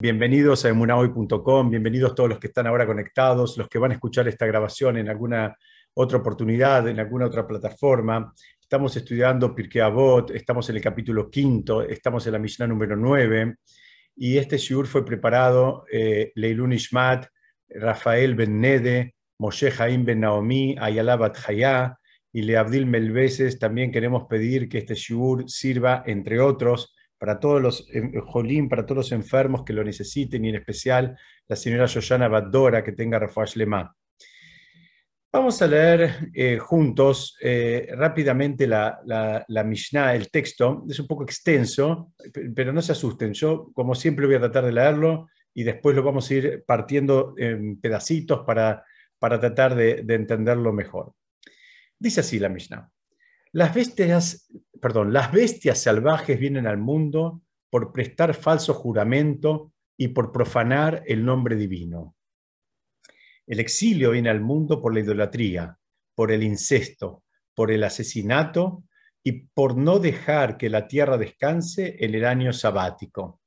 Bienvenidos a emunahoy.com, bienvenidos todos los que están ahora conectados, los que van a escuchar esta grabación en alguna otra oportunidad, en alguna otra plataforma. Estamos estudiando Pirkei Avot, estamos en el capítulo quinto, estamos en la Mishnah número 9 y este shiur fue preparado eh, Leilun Ishmat, Rafael Ben Nede, Moshe Haim Ben Naomi, Ayala Bat Hayá y Leabdil Melveses. También queremos pedir que este shiur sirva, entre otros, para todos los jolín, para todos los enfermos que lo necesiten y en especial la señora Yoyana Badora que tenga Rafael Lema. Vamos a leer eh, juntos eh, rápidamente la, la, Mishnah, el texto. Es un poco extenso, pero no se asusten. Yo, como siempre, voy a tratar de leerlo y después lo vamos a ir partiendo en pedacitos para, para tratar de, de entenderlo mejor. Dice así la Mishnah. Las bestias, perdón, las bestias salvajes vienen al mundo por prestar falso juramento y por profanar el nombre divino. El exilio viene al mundo por la idolatría, por el incesto, por el asesinato y por no dejar que la tierra descanse en el año sabático.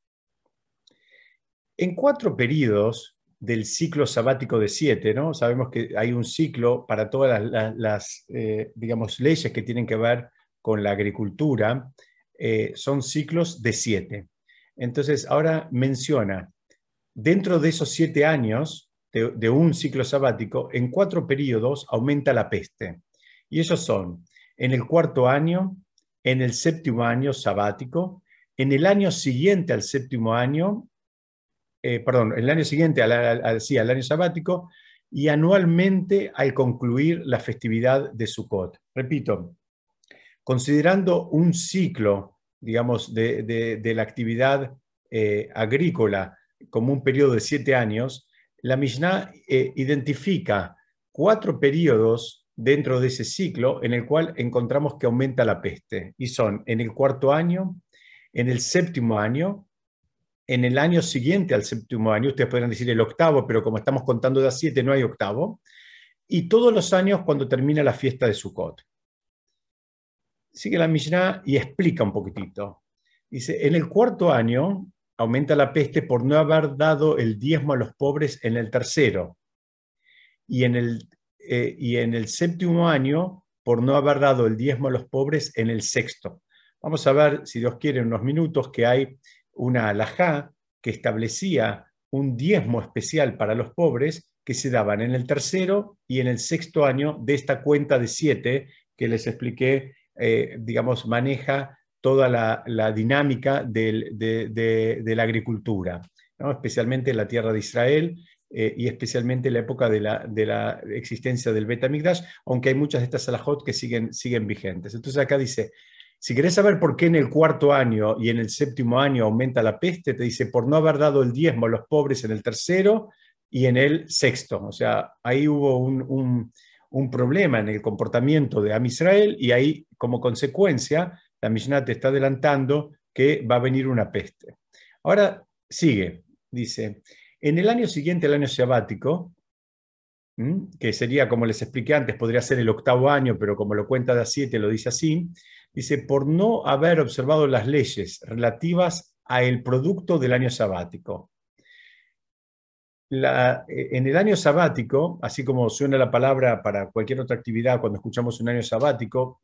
En cuatro periodos del ciclo sabático de siete, ¿no? Sabemos que hay un ciclo para todas las, eh, digamos, leyes que tienen que ver con la agricultura, eh, son ciclos de siete. Entonces, ahora menciona, dentro de esos siete años de, un ciclo sabático, en cuatro periodos aumenta la peste. Y esos son, en el cuarto año, en el séptimo año sabático, en el año siguiente al séptimo año, eh, perdón, el año siguiente al, al, año sabático y anualmente al concluir la festividad de Sukkot. Repito, considerando un ciclo, digamos, de, la actividad eh, agrícola como un periodo de siete años, la Mishnah eh, identifica cuatro periodos dentro de ese ciclo en el cual encontramos que aumenta la peste, y son en el cuarto año, en el séptimo año, en el año siguiente al séptimo año, ustedes podrían decir el octavo, pero como estamos contando de a siete, no hay octavo, y todos los años cuando termina la fiesta de Sukkot. Sigue la Mishnah y explica un poquitito. Dice, en el cuarto año aumenta la peste por no haber dado el diezmo a los pobres en el tercero, y en el, eh, y en el séptimo año por no haber dado el diezmo a los pobres en el sexto. Vamos a ver, si Dios quiere, unos minutos que hay una alajá que establecía un diezmo especial para los pobres que se daban en el tercero y en el sexto año de esta cuenta de siete que les expliqué, eh, digamos, maneja toda la, dinámica de, la agricultura, especialmente en la tierra de Israel eh, y especialmente en la época de la, existencia del Betamigdash, aunque hay muchas de estas alajot que siguen, siguen vigentes. Entonces acá dice, si querés saber por qué en el cuarto año y en el séptimo año aumenta la peste, te dice por no haber dado el diezmo a los pobres en el tercero y en el sexto. O sea, ahí hubo un, problema en el comportamiento de Am Israel y ahí, como consecuencia, la Mishnah te está adelantando que va a venir una peste. Ahora sigue, dice, en el año siguiente, el año sabático, que sería, como les expliqué antes, podría ser el octavo año, pero como lo cuenta de a siete, lo dice así, dice, por no haber observado las leyes relativas a el producto del año sabático. En el año sabático, así como suena la palabra para cualquier otra actividad cuando escuchamos un año sabático,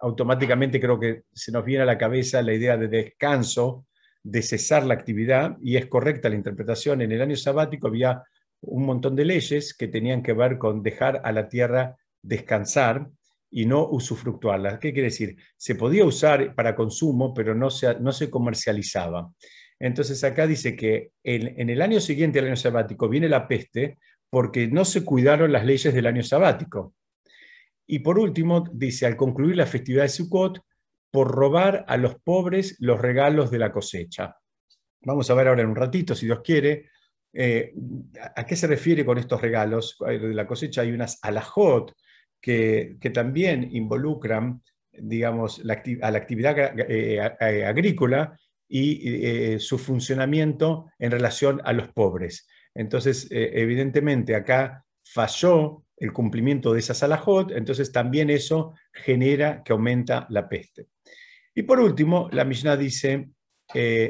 automáticamente creo que se nos viene a la cabeza la idea de descanso, de cesar la actividad, y es correcta la interpretación. En el año sabático había un montón de leyes que tenían que ver con dejar a la tierra descansar y no usufructuarla. ¿Qué quiere decir? Se podía usar para consumo, pero no se, no se comercializaba. Entonces acá dice que en, el año siguiente al año sabático viene la peste porque no se cuidaron las leyes del año sabático. Y por último, dice, al concluir la festividad de Sukkot, por robar a los pobres los regalos de la cosecha. Vamos a ver ahora en un ratito, si Dios quiere, eh, a qué se refiere con estos regalos. De la cosecha hay unas alajot, que, también involucran, digamos, a la actividad eh, eh, agrícola y eh, su funcionamiento en relación a los pobres. Entonces, evidentemente, acá falló el cumplimiento de esa salajot, entonces también eso genera que aumenta la peste. Y por último, la Mishnah dice,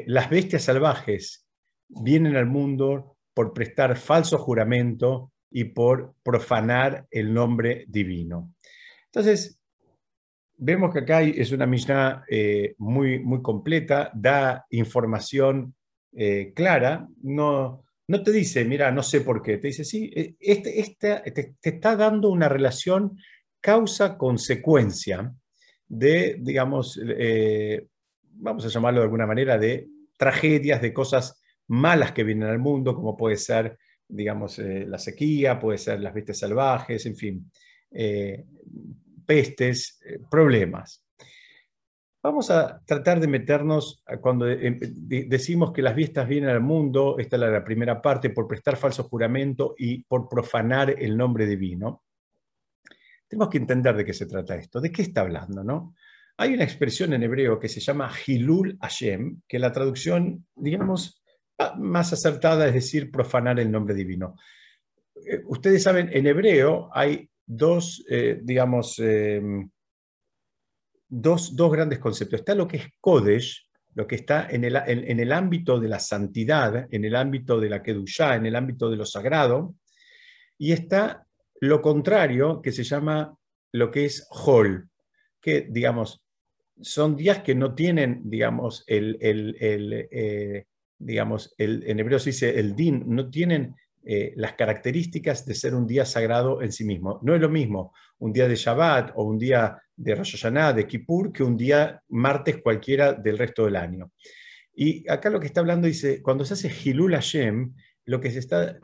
las bestias salvajes vienen al mundo por prestar falso juramento y por profanar el nombre divino. Entonces, vemos que acá es una Mishnah eh, muy, muy completa, da información eh, clara, no, no te dice, mira, no sé por qué, te dice, sí, eh, este, este, te, está dando una relación causa-consecuencia de, digamos, vamos a llamarlo de alguna manera, de tragedias, de cosas malas que vienen al mundo, como puede ser, digamos, la sequía, puede ser las bestias salvajes, en fin pestes, eh, problemas. Vamos a tratar de meternos cuando eh, decimos que las vistas vienen al mundo, esta es la primera parte, por prestar falso juramento y por profanar el nombre divino. Tenemos que entender de qué se trata esto, de qué está hablando, ¿no? Hay una expresión en hebreo que se llama Hilul Hashem, que la traducción, digamos, más acertada es decir, profanar el nombre divino. Eh, ustedes saben, en hebreo hay dos, eh, digamos, em, dos, grandes conceptos. Está lo que es Kodesh, lo que está en el, en, el, ámbito de la santidad, en el ámbito de la Kedushá, en el ámbito de lo sagrado, y está lo contrario, que se llama lo que es Hol, que, digamos, son días que no tienen, digamos, el, el, eh, digamos, el, en hebreo se dice el din, no tienen eh, las características de ser un día sagrado en sí mismo. No es lo mismo un día de Shabbat o un día de Rosh Hashanah, de Kippur, que un día martes cualquiera del resto del año. Y acá lo que está hablando dice, cuando se hace Hilul Hashem, lo que se está,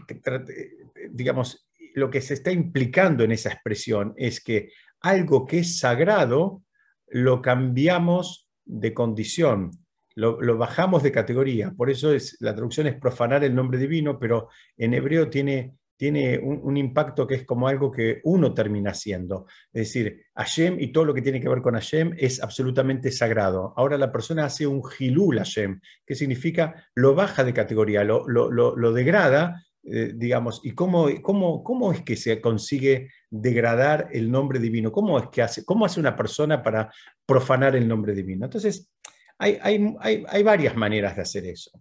digamos, lo que se está implicando en esa expresión es que algo que es sagrado lo cambiamos de condición, lo, bajamos de categoría. Por eso es, la traducción es profanar el nombre divino, pero en hebreo tiene, tiene un, impacto que es como algo que uno termina siendo. Es decir, Hashem y todo lo que tiene que ver con Hashem es absolutamente sagrado. Ahora la persona hace un hilul Hashem, que significa lo baja de categoría, lo, lo, degrada, eh, digamos. ¿Y cómo, cómo, cómo es que se consigue degradar el nombre divino? ¿Cómo es que hace, cómo hace una persona para profanar el nombre divino? Entonces, hay, varias maneras de hacer eso.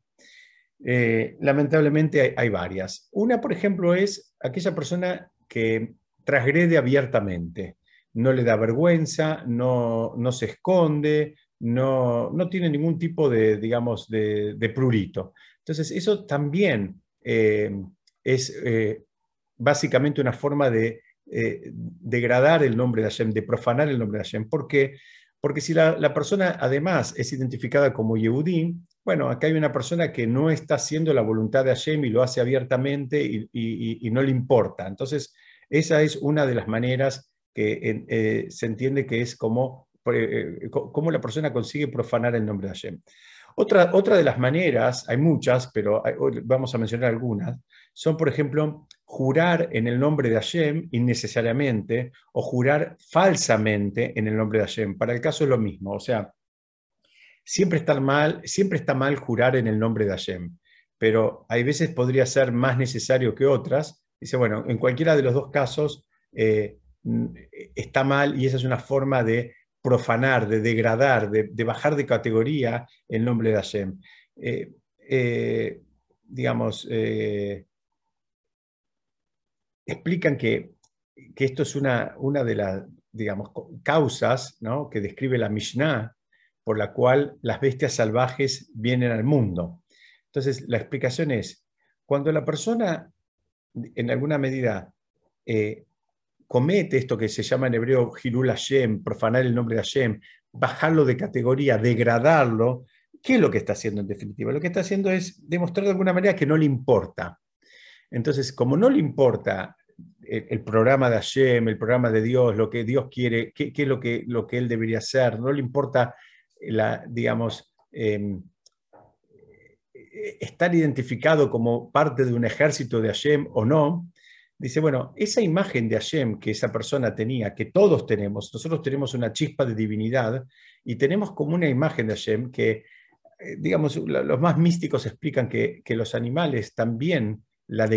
Eh, lamentablemente hay, varias. Una, por ejemplo, es aquella persona que transgrede abiertamente, no le da vergüenza, no, se esconde, no, tiene ningún tipo de, digamos, de, prurito. Entonces, eso también eh, es eh, básicamente una forma de degradar el nombre de Hashem, de profanar el nombre de Hashem, porque porque si la, persona además es identificada como Yehudí, bueno, acá hay una persona que no está haciendo la voluntad de Hashem y lo hace abiertamente y, no le importa. Entonces, esa es una de las maneras que eh, se entiende que es como, eh, como la persona consigue profanar el nombre de Hashem. Otra, otra de las maneras, hay muchas, pero vamos a mencionar algunas, son, por ejemplo, jurar en el nombre de Hashem innecesariamente o jurar falsamente en el nombre de Hashem. Para el caso es lo mismo, o sea, siempre está mal, siempre está mal jurar en el nombre de Hashem, pero hay veces podría ser más necesario que otras. Dice, bueno, en cualquiera de los dos casos eh, está mal y esa es una forma de profanar, de degradar, de, bajar de categoría el nombre de Hashem. Eh, eh, digamos, explican que, esto es una, una de las digamos, causas que describe la Mishnah por la cual las bestias salvajes vienen al mundo. Entonces, la explicación es, cuando la persona en alguna medida eh, comete esto que se llama en hebreo Hirul Hashem, profanar el nombre de Hashem, bajarlo de categoría, degradarlo, ¿qué es lo que está haciendo en definitiva? Lo que está haciendo es demostrar de alguna manera que no le importa. Entonces, como no le importa el, programa de Hashem, el programa de Dios, lo que Dios quiere, qué, es lo que, lo que Él debería hacer, no le importa, la, digamos, em, estar identificado como parte de un ejército de Hashem o no, dice, bueno, esa imagen de Hashem que esa persona tenía, que todos tenemos, nosotros tenemos una chispa de divinidad y tenemos como una imagen de Hashem que, eh, digamos, los más místicos explican que los animales también la,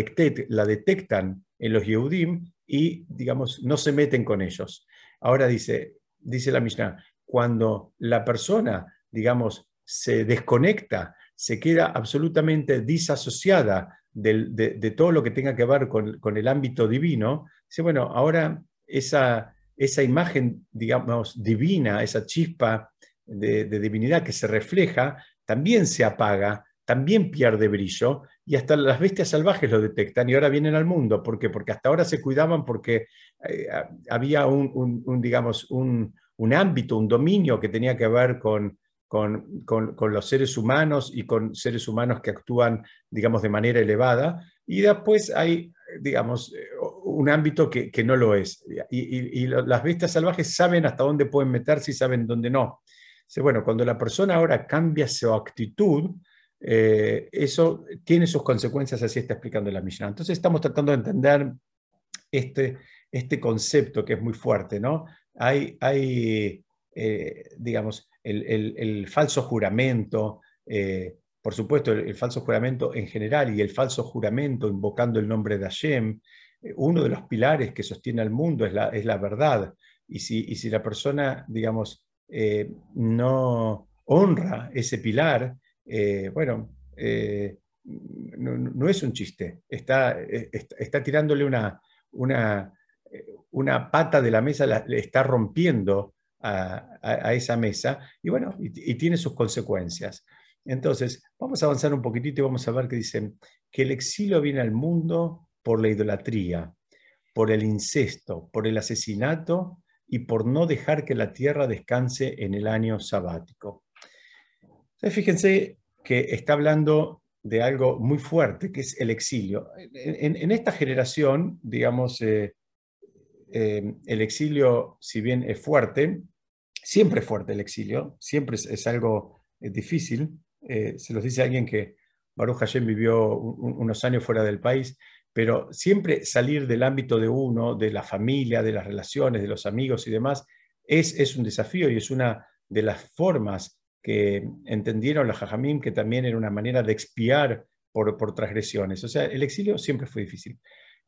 la detectan en los Yehudim y, digamos, no se meten con ellos. Ahora dice, dice la Mishnah, cuando la persona, digamos, se desconecta, se queda absolutamente disasociada de, todo lo que tenga que ver con, el ámbito divino, dice, bueno, ahora esa, esa imagen, digamos, divina, esa chispa de, divinidad que se refleja, también se apaga, también pierde brillo, y hasta las bestias salvajes lo detectan y ahora vienen al mundo. ¿Por qué? Porque hasta ahora se cuidaban porque eh, había un, digamos, un, ámbito, un dominio que tenía que ver con, con, los seres humanos y con seres humanos que actúan, digamos, de manera elevada, y después hay, digamos, un ámbito que, no lo es. Y, las bestias salvajes saben hasta dónde pueden meterse y saben dónde no. Bueno, cuando la persona ahora cambia su actitud, eh, eso tiene sus consecuencias, así está explicando la Mishnah. Entonces estamos tratando de entender este, este concepto que es muy fuerte, ¿no? Hay, hay eh, digamos, el, falso juramento, eh, por supuesto, el, falso juramento en general y el falso juramento invocando el nombre de Hashem, uno de los pilares que sostiene al mundo es la, es la verdad. Y si, y si, la persona, digamos, no honra ese pilar, eh, bueno, eh, no, es un chiste, está, está, tirándole una, pata de la mesa, le está rompiendo a, esa mesa y bueno, y, tiene sus consecuencias. Entonces, vamos a avanzar un poquitito y vamos a ver que dicen que el exilio viene al mundo por la idolatría, por el incesto, por el asesinato y por no dejar que la tierra descanse en el año sabático. fíjense que está hablando de algo muy fuerte, que es el exilio. En, esta generación, digamos, eh, eh, el exilio, si bien es fuerte, siempre es fuerte el exilio, siempre es, algo eh, difícil. se los dice alguien que Baruch Hashem vivió unos años fuera del país, pero siempre salir del ámbito de uno, de la familia, de las relaciones, de los amigos y demás, es, es un desafío y es una de las formas que entendieron los jajamim que también era una manera de expiar por, por transgresiones. O sea, el exilio siempre fue difícil.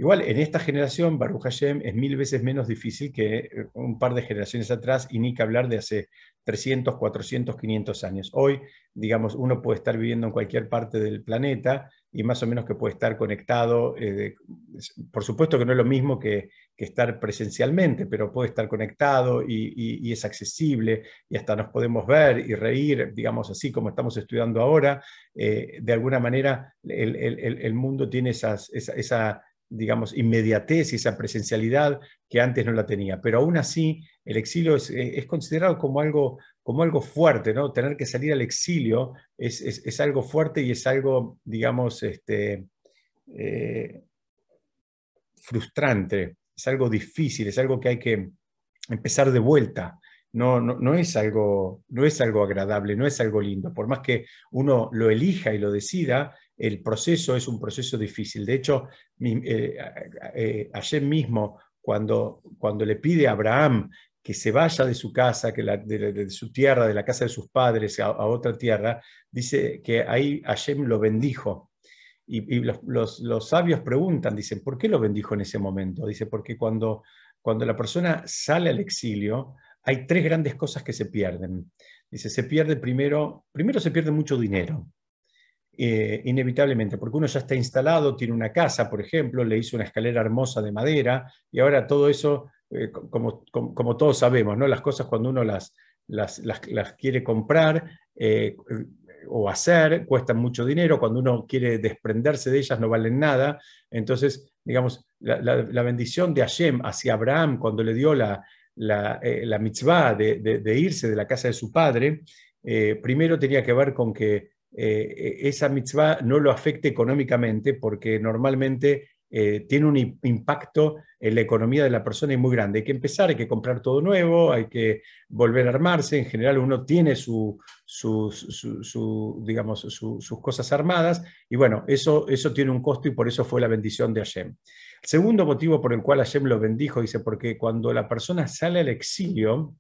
Igual, en esta generación, Baruch Hashem es mil veces menos difícil que eh, un par de generaciones atrás, y ni que hablar de hace 300, 400, 500 años. Hoy, digamos, uno puede estar viviendo en cualquier parte del planeta y más o menos que puede estar conectado. Eh, por supuesto que no es lo mismo que, estar presencialmente, pero puede estar conectado y, es accesible y hasta nos podemos ver y reír, digamos así como estamos estudiando ahora. Eh, de alguna manera, el, mundo tiene esas, esa digamos, inmediatez y esa presencialidad que antes no la tenía. Pero aún así, el exilio es, eh, considerado como algo, como algo fuerte, ¿no? Tener que salir al exilio es, algo fuerte y es algo, digamos, este, eh, frustrante, es algo difícil, es algo que hay que empezar de vuelta. No, no, no, es algo, no es algo agradable, no es algo lindo. Por más que uno lo elija y lo decida, el proceso es un proceso difícil. De hecho, eh, ayer mismo, cuando, cuando le pide a Abraham que se vaya de su casa, que de, su tierra, de la casa de sus padres a, otra tierra, dice que ahí Hashem lo bendijo. Y, los, sabios preguntan, dicen, ¿por qué lo bendijo en ese momento? Dice, porque cuando, cuando la persona sale al exilio, hay tres grandes cosas que se pierden. Dice, se pierde primero, primero se pierde mucho dinero. Eh, inevitablemente, porque uno ya está instalado, tiene una casa, por ejemplo, le hizo una escalera hermosa de madera, y ahora todo eso, eh, como, todos sabemos, ¿no? las cosas cuando uno las, las, quiere comprar eh, o hacer, cuestan mucho dinero, cuando uno quiere desprenderse de ellas no valen nada, entonces, digamos, la, bendición de Hashem hacia Abraham cuando le dio la, la, mitzvah de, de, irse de la casa de su padre, primero tenía que ver con que eh, esa mitzvah no lo afecte económicamente porque normalmente eh, tiene un impacto en la economía de la persona y muy grande. Hay que empezar, hay que comprar todo nuevo, hay que volver a armarse. En general uno tiene digamos, sus cosas armadas y bueno, eso, eso tiene un costo y por eso fue la bendición de Hashem. El segundo motivo por el cual Hashem lo bendijo, dice, porque cuando la persona sale al exilio,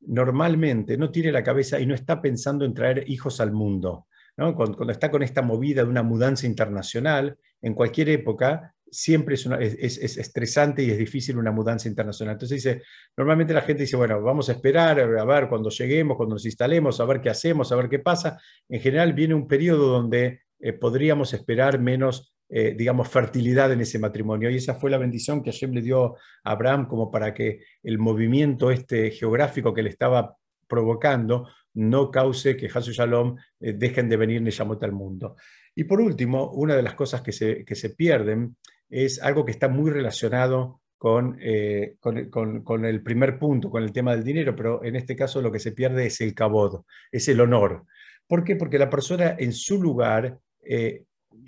normalmente no tiene la cabeza y no está pensando en traer hijos al mundo. Cuando, está con esta movida de una mudanza internacional, en cualquier época, siempre es, es, estresante y es difícil una mudanza internacional. Entonces dice, normalmente la gente dice, bueno, vamos a esperar, a ver cuando lleguemos, cuando nos instalemos, a ver qué hacemos, a ver qué pasa. En general viene un periodo donde eh, podríamos esperar menos, eh, digamos, fertilidad en ese matrimonio. Y esa fue la bendición que Hashem le dio a Abraham como para que el movimiento este geográfico que le estaba provocando no cause que Hasu Shalom eh, dejen de venir Neshamot al mundo. Y por último, una de las cosas que se, que se pierden es algo que está muy relacionado con, eh, con, el primer punto, con el tema del dinero, pero en este caso lo que se pierde es el cabod, es el honor. ¿Por qué? Porque la persona en su lugar eh,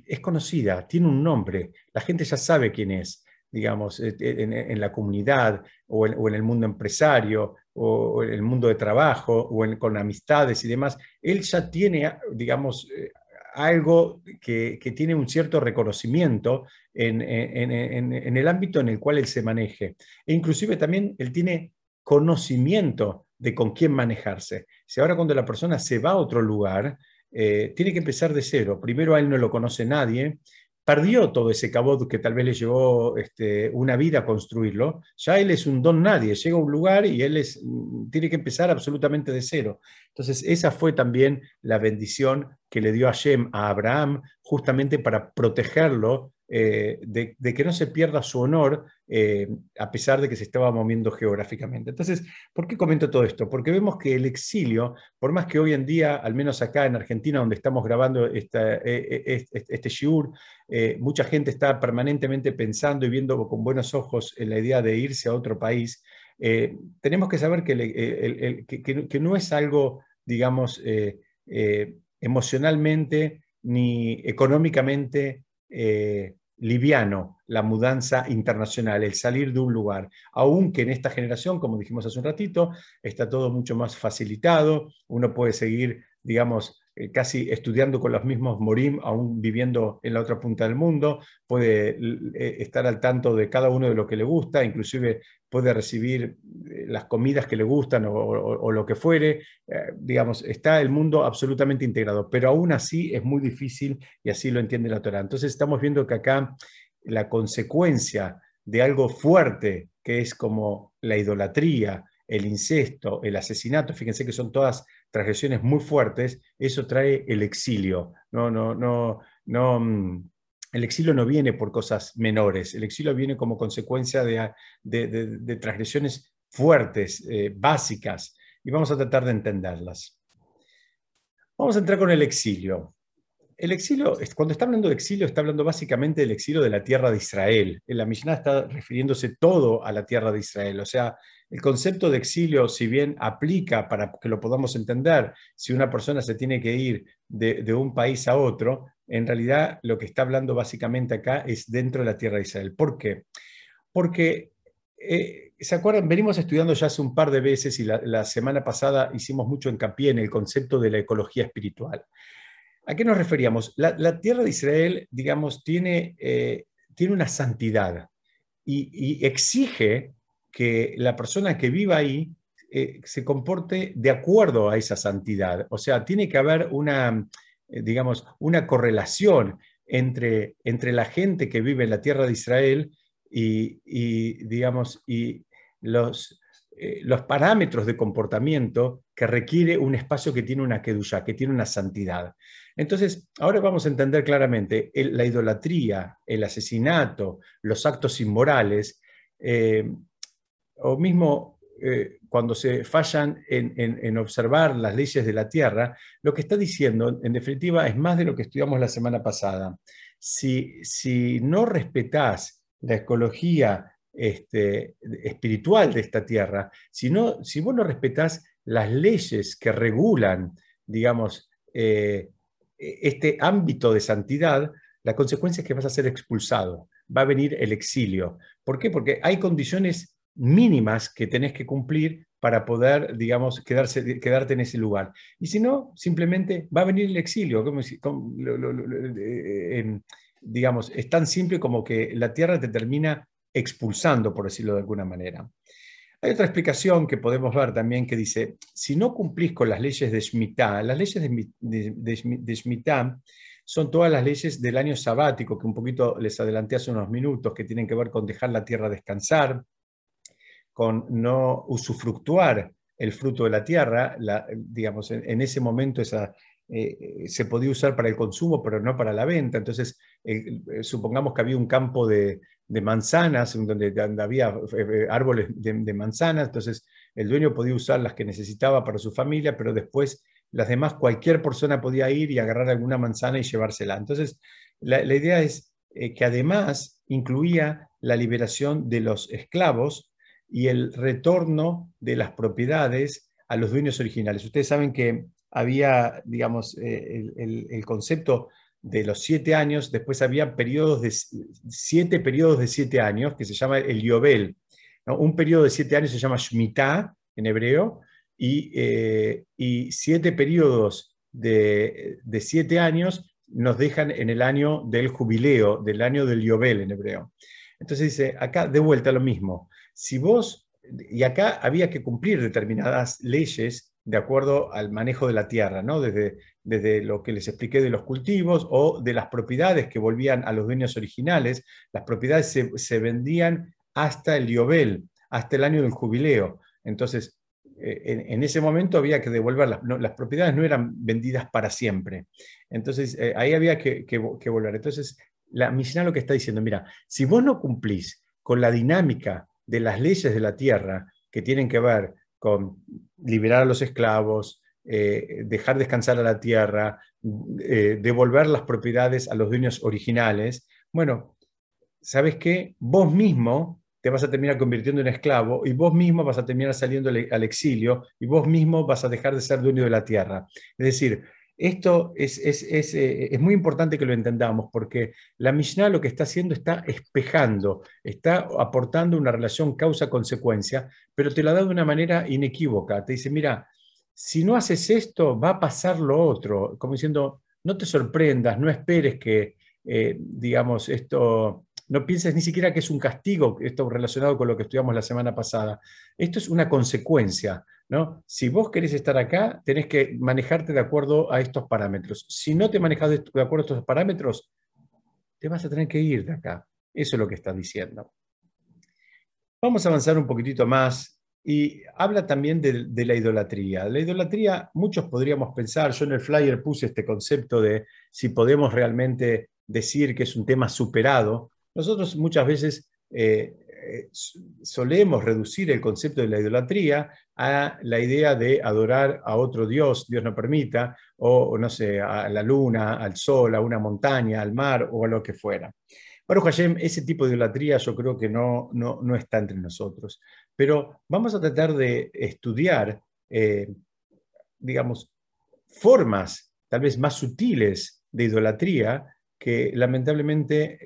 es conocida, tiene un nombre, la gente ya sabe quién es, digamos, en, la comunidad o en, el mundo empresario o en el mundo de trabajo o con amistades y demás, él ya tiene, digamos, eh, algo que, tiene un cierto reconocimiento en, el ámbito en el cual él se maneje. E inclusive también él tiene conocimiento de con quién manejarse. Si ahora cuando la persona se va a otro lugar, eh, tiene que empezar de cero. Primero a él no lo conoce nadie, perdió todo ese cabot que tal vez le llevó este, una vida a construirlo, ya él es un don nadie, llega a un lugar y él es, mm, tiene que empezar absolutamente de cero. Entonces, esa fue también la bendición que le dio Hashem a Abraham, justamente para protegerlo eh, de, que no se pierda su honor, eh, a pesar de que se estaba moviendo geográficamente. Entonces, ¿por qué comento todo esto? Porque vemos que el exilio, por más que hoy en día, al menos acá en Argentina, donde estamos grabando esta, eh, este shiur, mucha gente está permanentemente pensando y viendo con buenos ojos en la idea de irse a otro país, tenemos que saber que, que, no es algo, digamos, emocionalmente ni económicamente liviano la mudanza internacional, el salir de un lugar, aunque en esta generación, como dijimos hace un ratito, está todo mucho más facilitado, uno puede seguir, digamos, eh, casi estudiando con los mismos morim, aún viviendo en la otra punta del mundo, puede eh, estar al tanto de cada uno de lo que le gusta, inclusive puede recibir eh, las comidas que le gustan o, lo que fuere, digamos, está el mundo absolutamente integrado, pero aún así es muy difícil y así lo entiende la Torah. Entonces estamos viendo que acá la consecuencia de algo fuerte, que es como la idolatría, el incesto, el asesinato, fíjense que son todas transgresiones muy fuertes, eso trae el exilio. No, no, no, no, mm, el exilio no viene por cosas menores, el exilio viene como consecuencia de, de, transgresiones fuertes, eh, básicas, y vamos a tratar de entenderlas. Vamos a entrar con el exilio. El exilio, cuando está hablando de exilio, está hablando básicamente del exilio de la tierra de Israel. En la Mishnah está refiriéndose todo a la tierra de Israel. O sea, el concepto de exilio, si bien aplica para que lo podamos entender, si una persona se tiene que ir de, un país a otro, en realidad lo que está hablando básicamente acá es dentro de la tierra de Israel. ¿Por qué? Porque, eh, ¿se acuerdan? Venimos estudiando ya hace un par de veces y la, semana pasada hicimos mucho hincapié en el concepto de la ecología espiritual. ¿A qué nos referíamos? La, tierra de Israel, digamos, tiene, eh, tiene una santidad y exige que la persona que viva ahí eh, se comporte de acuerdo a esa santidad. O sea, tiene que haber una, eh, digamos, una correlación entre, entre la gente que vive en la tierra de Israel y, digamos, y los, eh, los parámetros de comportamiento que requiere un espacio que tiene una kedusha, que tiene una santidad. Entonces, ahora vamos a entender claramente la idolatría, el asesinato, los actos inmorales, o mismo eh, cuando se fallan en, observar las leyes de la Tierra, lo que está diciendo, en definitiva, es más de lo que estudiamos la semana pasada. Si, si no respetás la ecología este, espiritual de esta Tierra, si, si vos no respetás las leyes que regulan, digamos, eh, este ámbito de santidad, la consecuencia es que vas a ser expulsado, va a venir el exilio. ¿Por qué? Porque hay condiciones mínimas que tenés que cumplir para poder, digamos, quedarse, quedarte en ese lugar. Y si no, simplemente va a venir el exilio. Digamos, es tan simple como que la tierra te termina expulsando, por decirlo de alguna manera. Hay otra explicación que podemos ver también que dice, si no cumplís con las leyes de Shemitah, las leyes de, de, son todas las leyes del año sabático, que un poquito les adelanté hace unos minutos, que tienen que ver con dejar la tierra descansar, con no usufructuar el fruto de la tierra, digamos, en, ese momento esa, eh, se podía usar para el consumo, pero no para la venta. Entonces, eh, supongamos que había un campo de, manzanas, donde, había eh, árboles de, manzanas, entonces el dueño podía usar las que necesitaba para su familia, pero después las demás cualquier persona podía ir y agarrar alguna manzana y llevársela. Entonces, la, idea es que además incluía la liberación de los esclavos y el retorno de las propiedades a los dueños originales. Ustedes saben que había, digamos, eh, el, concepto de los siete años, después había periodos de siete periodos de siete años, que se llama el Yobel. Un periodo de siete años se llama Shemitah en hebreo, y, eh, y siete periodos de, de, siete años nos dejan en el año del jubileo, del año del Yobel en hebreo. Entonces dice, acá de vuelta lo mismo. Si vos, y acá había que cumplir determinadas leyes de acuerdo al manejo de la tierra, ¿no? desde, desde lo que les expliqué de los cultivos o de las propiedades que volvían a los dueños originales. Las propiedades se, vendían hasta el Yobel, hasta el año del jubileo. Entonces, eh, en, ese momento había que devolverlas. las propiedades no eran vendidas para siempre. Entonces, eh, ahí había que, volver. Entonces, la Mishnah lo que está diciendo, mira, si vos no cumplís con la dinámica de las leyes de la tierra que tienen que ver con liberar a los esclavos, eh, dejar descansar a la tierra, eh, devolver las propiedades a los dueños originales, bueno, ¿sabes qué? Vos mismo te vas a terminar convirtiendo en esclavo y vos mismo vas a terminar saliendo al exilio y vos mismo vas a dejar de ser dueño de la tierra. Es decir, esto es, eh, es, muy importante que lo entendamos porque la Mishnah lo que está haciendo está espejando, está aportando una relación causa-consecuencia, pero te la da de una manera inequívoca. Te dice, mira, si no haces esto, va a pasar lo otro, como diciendo, no te sorprendas, no esperes que, eh, digamos, esto, no pienses ni siquiera que es un castigo, esto relacionado con lo que estudiamos la semana pasada. Esto es una consecuencia. ¿no? Si vos querés estar acá, tenés que manejarte de acuerdo a estos parámetros. Si no te manejas de, acuerdo a estos parámetros, te vas a tener que ir de acá. Eso es lo que está diciendo. Vamos a avanzar un poquitito más y habla también de, de, la idolatría. La idolatría, muchos podríamos pensar, yo en el flyer puse este concepto de si podemos realmente decir que es un tema superado. Nosotros muchas veces eh, eh, solemos reducir el concepto de la idolatría a la idea de adorar a otro Dios, Dios no permita, o no sé, a la luna, al sol, a una montaña, al mar o a lo que fuera. Baruch Hashem, ese tipo de idolatría yo creo que no, no, está entre nosotros. Pero vamos a tratar de estudiar, eh, digamos, formas tal vez más sutiles de idolatría que lamentablemente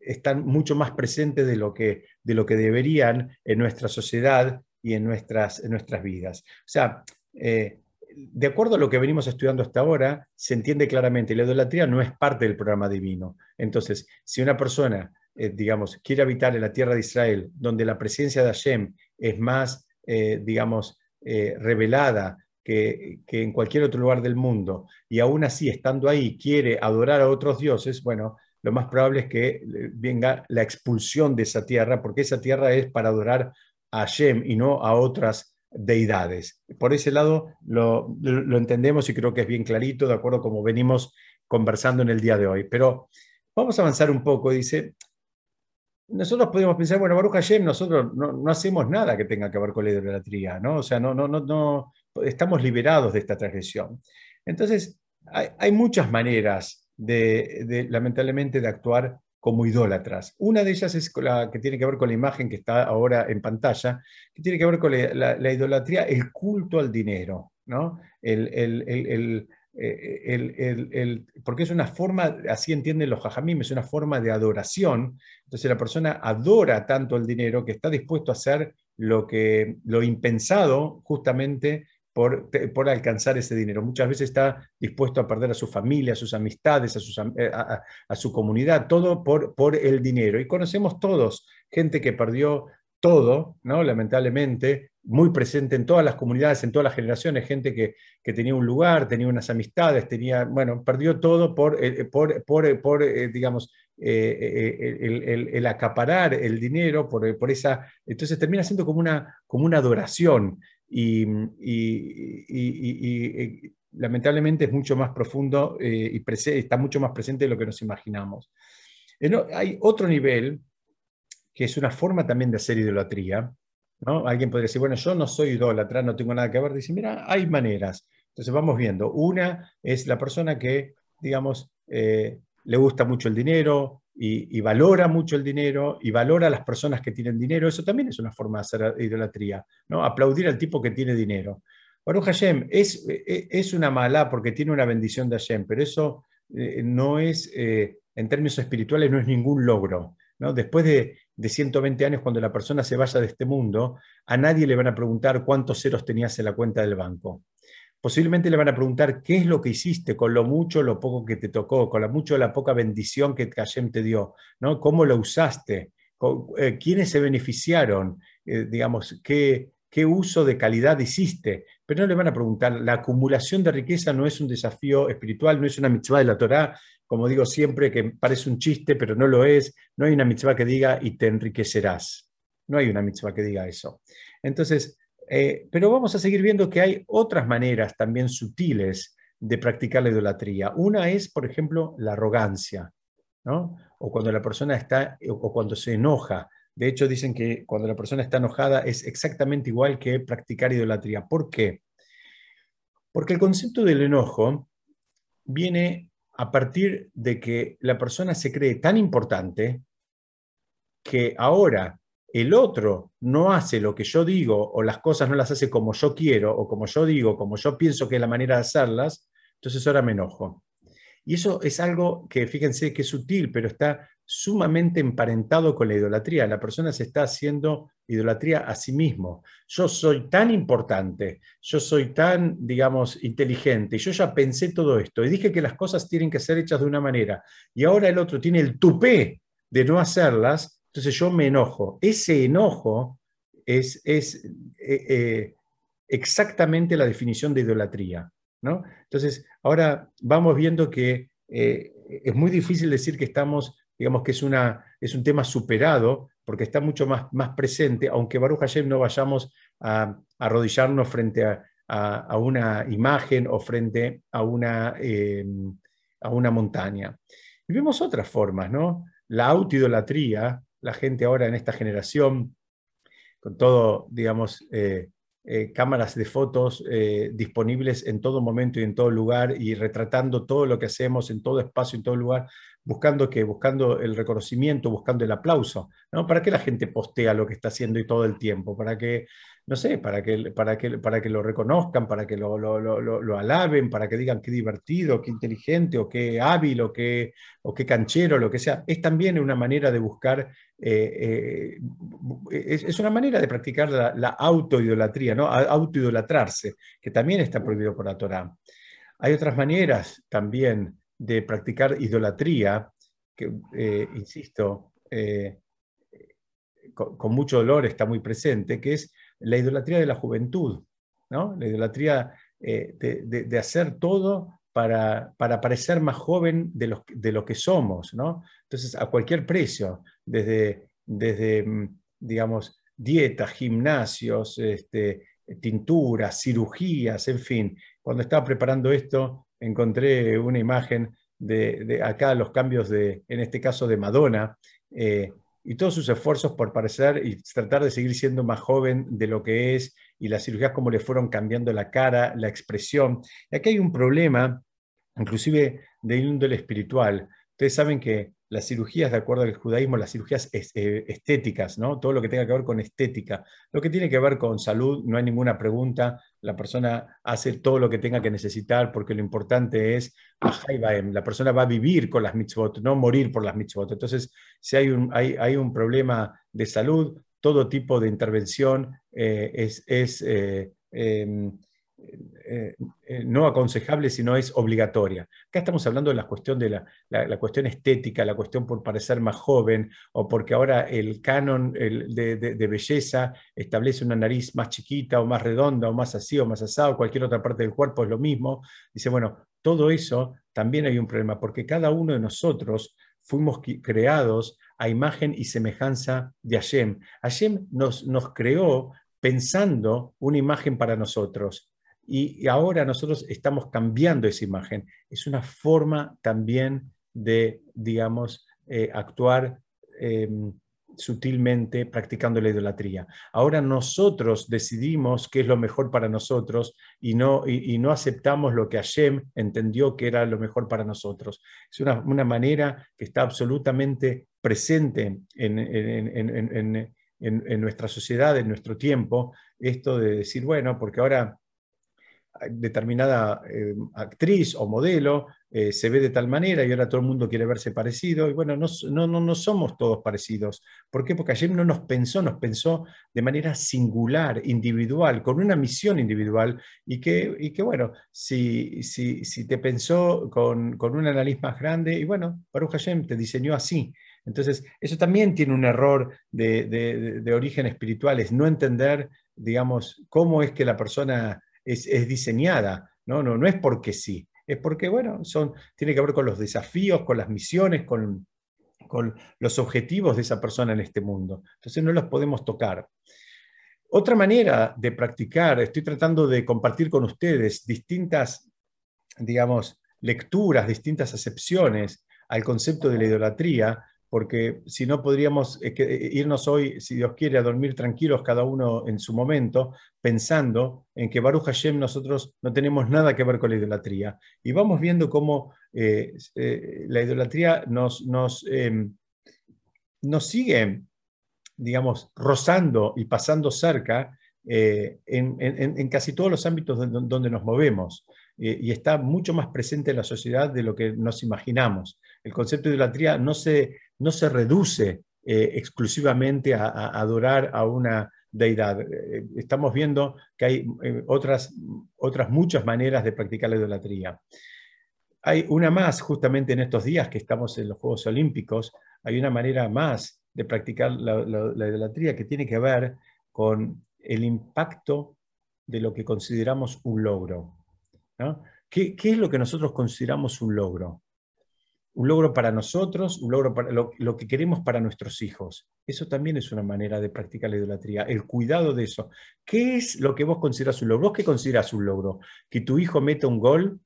están mucho más presentes de lo que, de lo que deberían en nuestra sociedad y en nuestras, en nuestras vidas. O sea, eh, de acuerdo a lo que venimos estudiando hasta ahora, se entiende claramente, la idolatría no es parte del programa divino. Entonces, si una persona, eh, digamos, quiere habitar en la tierra de Israel, donde la presencia de Hashem es más, eh, digamos, revelada que, que, en cualquier otro lugar del mundo, y aún así, estando ahí, quiere adorar a otros dioses, bueno, lo más probable es que eh, venga la expulsión de esa tierra, porque esa tierra es para adorar a Hashem y no a otras deidades. Por ese lado lo, entendemos y creo que es bien clarito, de acuerdo como venimos conversando en el día de hoy. Pero vamos a avanzar un poco. Dice, nosotros podemos pensar, bueno, Baruch Hashem, nosotros no, hacemos nada que tenga que ver con la idolatría, ¿no? O sea, no, no, no, no estamos liberados de esta transgresión. Entonces, hay, hay muchas maneras de, lamentablemente, de actuar como idólatras. Una de ellas es la que tiene que ver con la imagen que está ahora en pantalla, que tiene que ver con la, idolatría, el culto al dinero, ¿no? El, eh, porque es una forma, así entienden los jajamim, es una forma de adoración. Entonces la persona adora tanto el dinero que está dispuesto a hacer lo, que, lo impensado justamente por, alcanzar ese dinero. Muchas veces está dispuesto a perder a su familia, a sus amistades, a, eh, su comunidad, todo por, el dinero. Y conocemos todos gente que perdió todo, ¿no? lamentablemente, muy presente en todas las comunidades, en todas las generaciones, gente que, tenía un lugar, tenía unas amistades, tenía, bueno, perdió todo por, eh, por, por, eh, digamos, el, acaparar el dinero, por, esa, entonces termina siendo como una, como una adoración y, lamentablemente es mucho más profundo y está mucho más presente de lo que nos imaginamos. Hay otro nivel que es una forma también de hacer idolatría, Alguien podría decir, bueno, yo no soy idólatra, no tengo nada que ver. Dice, mira, hay maneras. Entonces vamos viendo. Una es la persona que, digamos, eh, le gusta mucho el dinero y, valora mucho el dinero y valora a las personas que tienen dinero. Eso también es una forma de hacer idolatría, ¿no? Aplaudir al tipo que tiene dinero. Baruch Hashem es, e, es una mala porque tiene una bendición de Hashem, pero eso eh, no es, eh, en términos espirituales, no es ningún logro. ¿no? Después de, de 120 años, cuando la persona se vaya de este mundo, a nadie le van a preguntar cuántos ceros tenías en la cuenta del banco. Posiblemente le van a preguntar qué es lo que hiciste con lo mucho lo poco que te tocó, con lo mucho la poca bendición que Hashem te dio, ¿no? ¿Cómo lo usaste? Eh, ¿Quiénes se beneficiaron? Eh, digamos, ¿qué, ¿qué uso de calidad hiciste? Pero no le van a preguntar, la acumulación de riqueza no es un desafío espiritual, no es una mitzvah de la Torá, como digo siempre, que parece un chiste, pero no lo es. No hay una mitzvah que diga y te enriquecerás. No hay una mitzvah que diga eso. Entonces, eh, pero vamos a seguir viendo que hay otras maneras también sutiles de practicar la idolatría. Una es, por ejemplo, la arrogancia. O cuando la persona está, o cuando se enoja. De hecho, dicen que cuando la persona está enojada es exactamente igual que practicar idolatría. ¿Por qué? Porque el concepto del enojo viene a partir de que la persona se cree tan importante que ahora el otro no hace lo que yo digo o las cosas no las hace como yo quiero o como yo digo, como yo pienso que es la manera de hacerlas, entonces ahora me enojo. Y eso es algo que fíjense que es sutil, pero está sumamente emparentado con la idolatría. La persona se está haciendo idolatría a sí mismo. Yo soy tan importante, yo soy tan, digamos, inteligente, yo ya pensé todo esto y dije que las cosas tienen que ser hechas de una manera y ahora el otro tiene el tupé de no hacerlas, entonces yo me enojo. Ese enojo es, es eh, eh, exactamente la definición de idolatría. ¿no? Entonces, ahora vamos viendo que eh, es muy difícil decir que estamos digamos que es, una, es un tema superado porque está mucho más, más presente, aunque Baruch Hashem no vayamos a, arrodillarnos frente a, una imagen o frente a una, em, a una montaña. Y vemos otras formas, ¿no? La autoidolatría, la gente ahora en esta generación, con todo, digamos, eh, eh, cámaras de fotos eh, disponibles en todo momento y en todo lugar y retratando todo lo que hacemos en todo espacio, en todo lugar, buscando que buscando el reconocimiento, buscando el aplauso, ¿no? ¿Para qué la gente postea lo que está haciendo y todo el tiempo? Para que, no sé, para que, para que, para que lo reconozcan, para que lo, lo, lo, alaben, para que digan qué divertido, qué inteligente, o qué hábil, o qué, o qué canchero, lo que sea. Es también una manera de buscar, eh, eh, es, una manera de practicar la, la autoidolatría, ¿no? Autoidolatrarse, que también está prohibido por la Torah. Hay otras maneras también de practicar idolatría, que, eh, insisto, con, mucho dolor está muy presente, que es la idolatría de la juventud, ¿no? la idolatría eh, de, hacer todo para, para, parecer más joven de lo, de lo que somos. ¿no? Entonces, a cualquier precio, desde, desde mm, digamos, dietas, gimnasios, este, tinturas, cirugías, en fin. Cuando estaba preparando esto, encontré una imagen de, acá los cambios de, en este caso de Madonna, eh, y todos sus esfuerzos por parecer y tratar de seguir siendo más joven de lo que es, y las cirugías como le fueron cambiando la cara, la expresión. Y aquí hay un problema, inclusive de índole espiritual. Ustedes saben que las cirugías, de acuerdo al judaísmo, las cirugías eh, estéticas, ¿no? Todo lo que tenga que ver con estética. Lo que tiene que ver con salud, no hay ninguna pregunta. La persona hace todo lo que tenga que necesitar porque lo importante es, la persona va a vivir con las mitzvot, no morir por las mitzvot. Entonces, si hay un, hay, hay un problema de salud, todo tipo de intervención eh, es, es eh, em, eh, eh, no aconsejable, sino es obligatoria. Acá estamos hablando de la cuestión de la, cuestión estética, la cuestión por parecer más joven, o porque ahora el canon de, belleza establece una nariz más chiquita o más redonda o más así o más asado, cualquier otra parte del cuerpo es lo mismo. Dice, bueno, todo eso también hay un problema, porque cada uno de nosotros fuimos creados a imagen y semejanza de Hashem. Hashem nos, nos creó pensando una imagen para nosotros. Y, ahora nosotros estamos cambiando esa imagen. Es una forma también de, digamos, eh, actuar em, sutilmente practicando la idolatría. Ahora nosotros decidimos qué es lo mejor para nosotros y no, y, no aceptamos lo que Hashem entendió que era lo mejor para nosotros. Es una, manera que está absolutamente presente en, en, nuestra sociedad, en nuestro tiempo, esto de decir, bueno, porque ahora determinada eh, actriz o modelo eh, se ve de tal manera y ahora todo el mundo quiere verse parecido. Y bueno, no, no, no, somos todos parecidos. ¿Por qué? Porque ayer no nos pensó, nos pensó de manera singular, individual, con una misión individual y que, y que bueno, si, si, si te pensó con, con, una nariz más grande, y bueno, Baruch Hashem te diseñó así. Entonces, eso también tiene un error de, de, de origen espiritual, es no entender, digamos, cómo es que la persona es, diseñada, ¿no? ¿no? No es porque sí, es porque, bueno, son, tiene que ver con los desafíos, con las misiones, con, con los objetivos de esa persona en este mundo. Entonces no los podemos tocar. Otra manera de practicar, estoy tratando de compartir con ustedes distintas, digamos, lecturas, distintas acepciones al concepto de la idolatría, porque si no podríamos eh, eh, irnos hoy, si Dios quiere, a dormir tranquilos cada uno en su momento, pensando en que Baruch Hashem nosotros no tenemos nada que ver con la idolatría. Y vamos viendo cómo eh, la idolatría nos, nos, em, nos sigue, digamos, rozando y pasando cerca en, casi todos los ámbitos donde nos movemos. y está mucho más presente en la sociedad de lo que nos imaginamos. El concepto de idolatría no se no se reduce eh, exclusivamente a, adorar a una deidad. Eh, estamos viendo que hay eh, otras, otras muchas maneras de practicar la idolatría. Hay una más, justamente en estos días que estamos en los Juegos Olímpicos, hay una manera más de practicar la, idolatría que tiene que ver con el impacto de lo que consideramos un logro. ¿Qué, ¿Qué, es lo que nosotros consideramos un logro? Un logro para nosotros, un logro para lo, que queremos para nuestros hijos. Eso también es una manera de practicar la idolatría, el cuidado de eso. ¿Qué es lo que vos consideras un logro? ¿Vos qué consideras un logro? ¿Que tu hijo meta un gol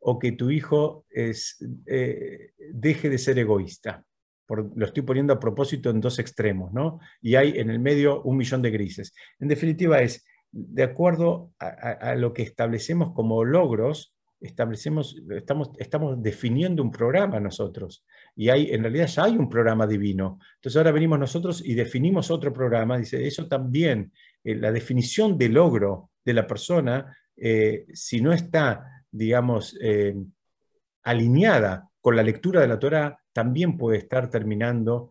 o que tu hijo es, eh, deje de ser egoísta? lo estoy poniendo a propósito en dos extremos, ¿no? Y hay en el medio un millón de grises. En definitiva es, de acuerdo a lo que establecemos como logros, establecemos, estamos, estamos definiendo un programa nosotros. Y hay, en realidad ya hay un programa divino. Entonces ahora venimos nosotros y definimos otro programa. Dice, eso también, eh, la definición de logro de la persona, eh, si no está, digamos, eh, alineada con la lectura de la Torah, también puede estar terminando,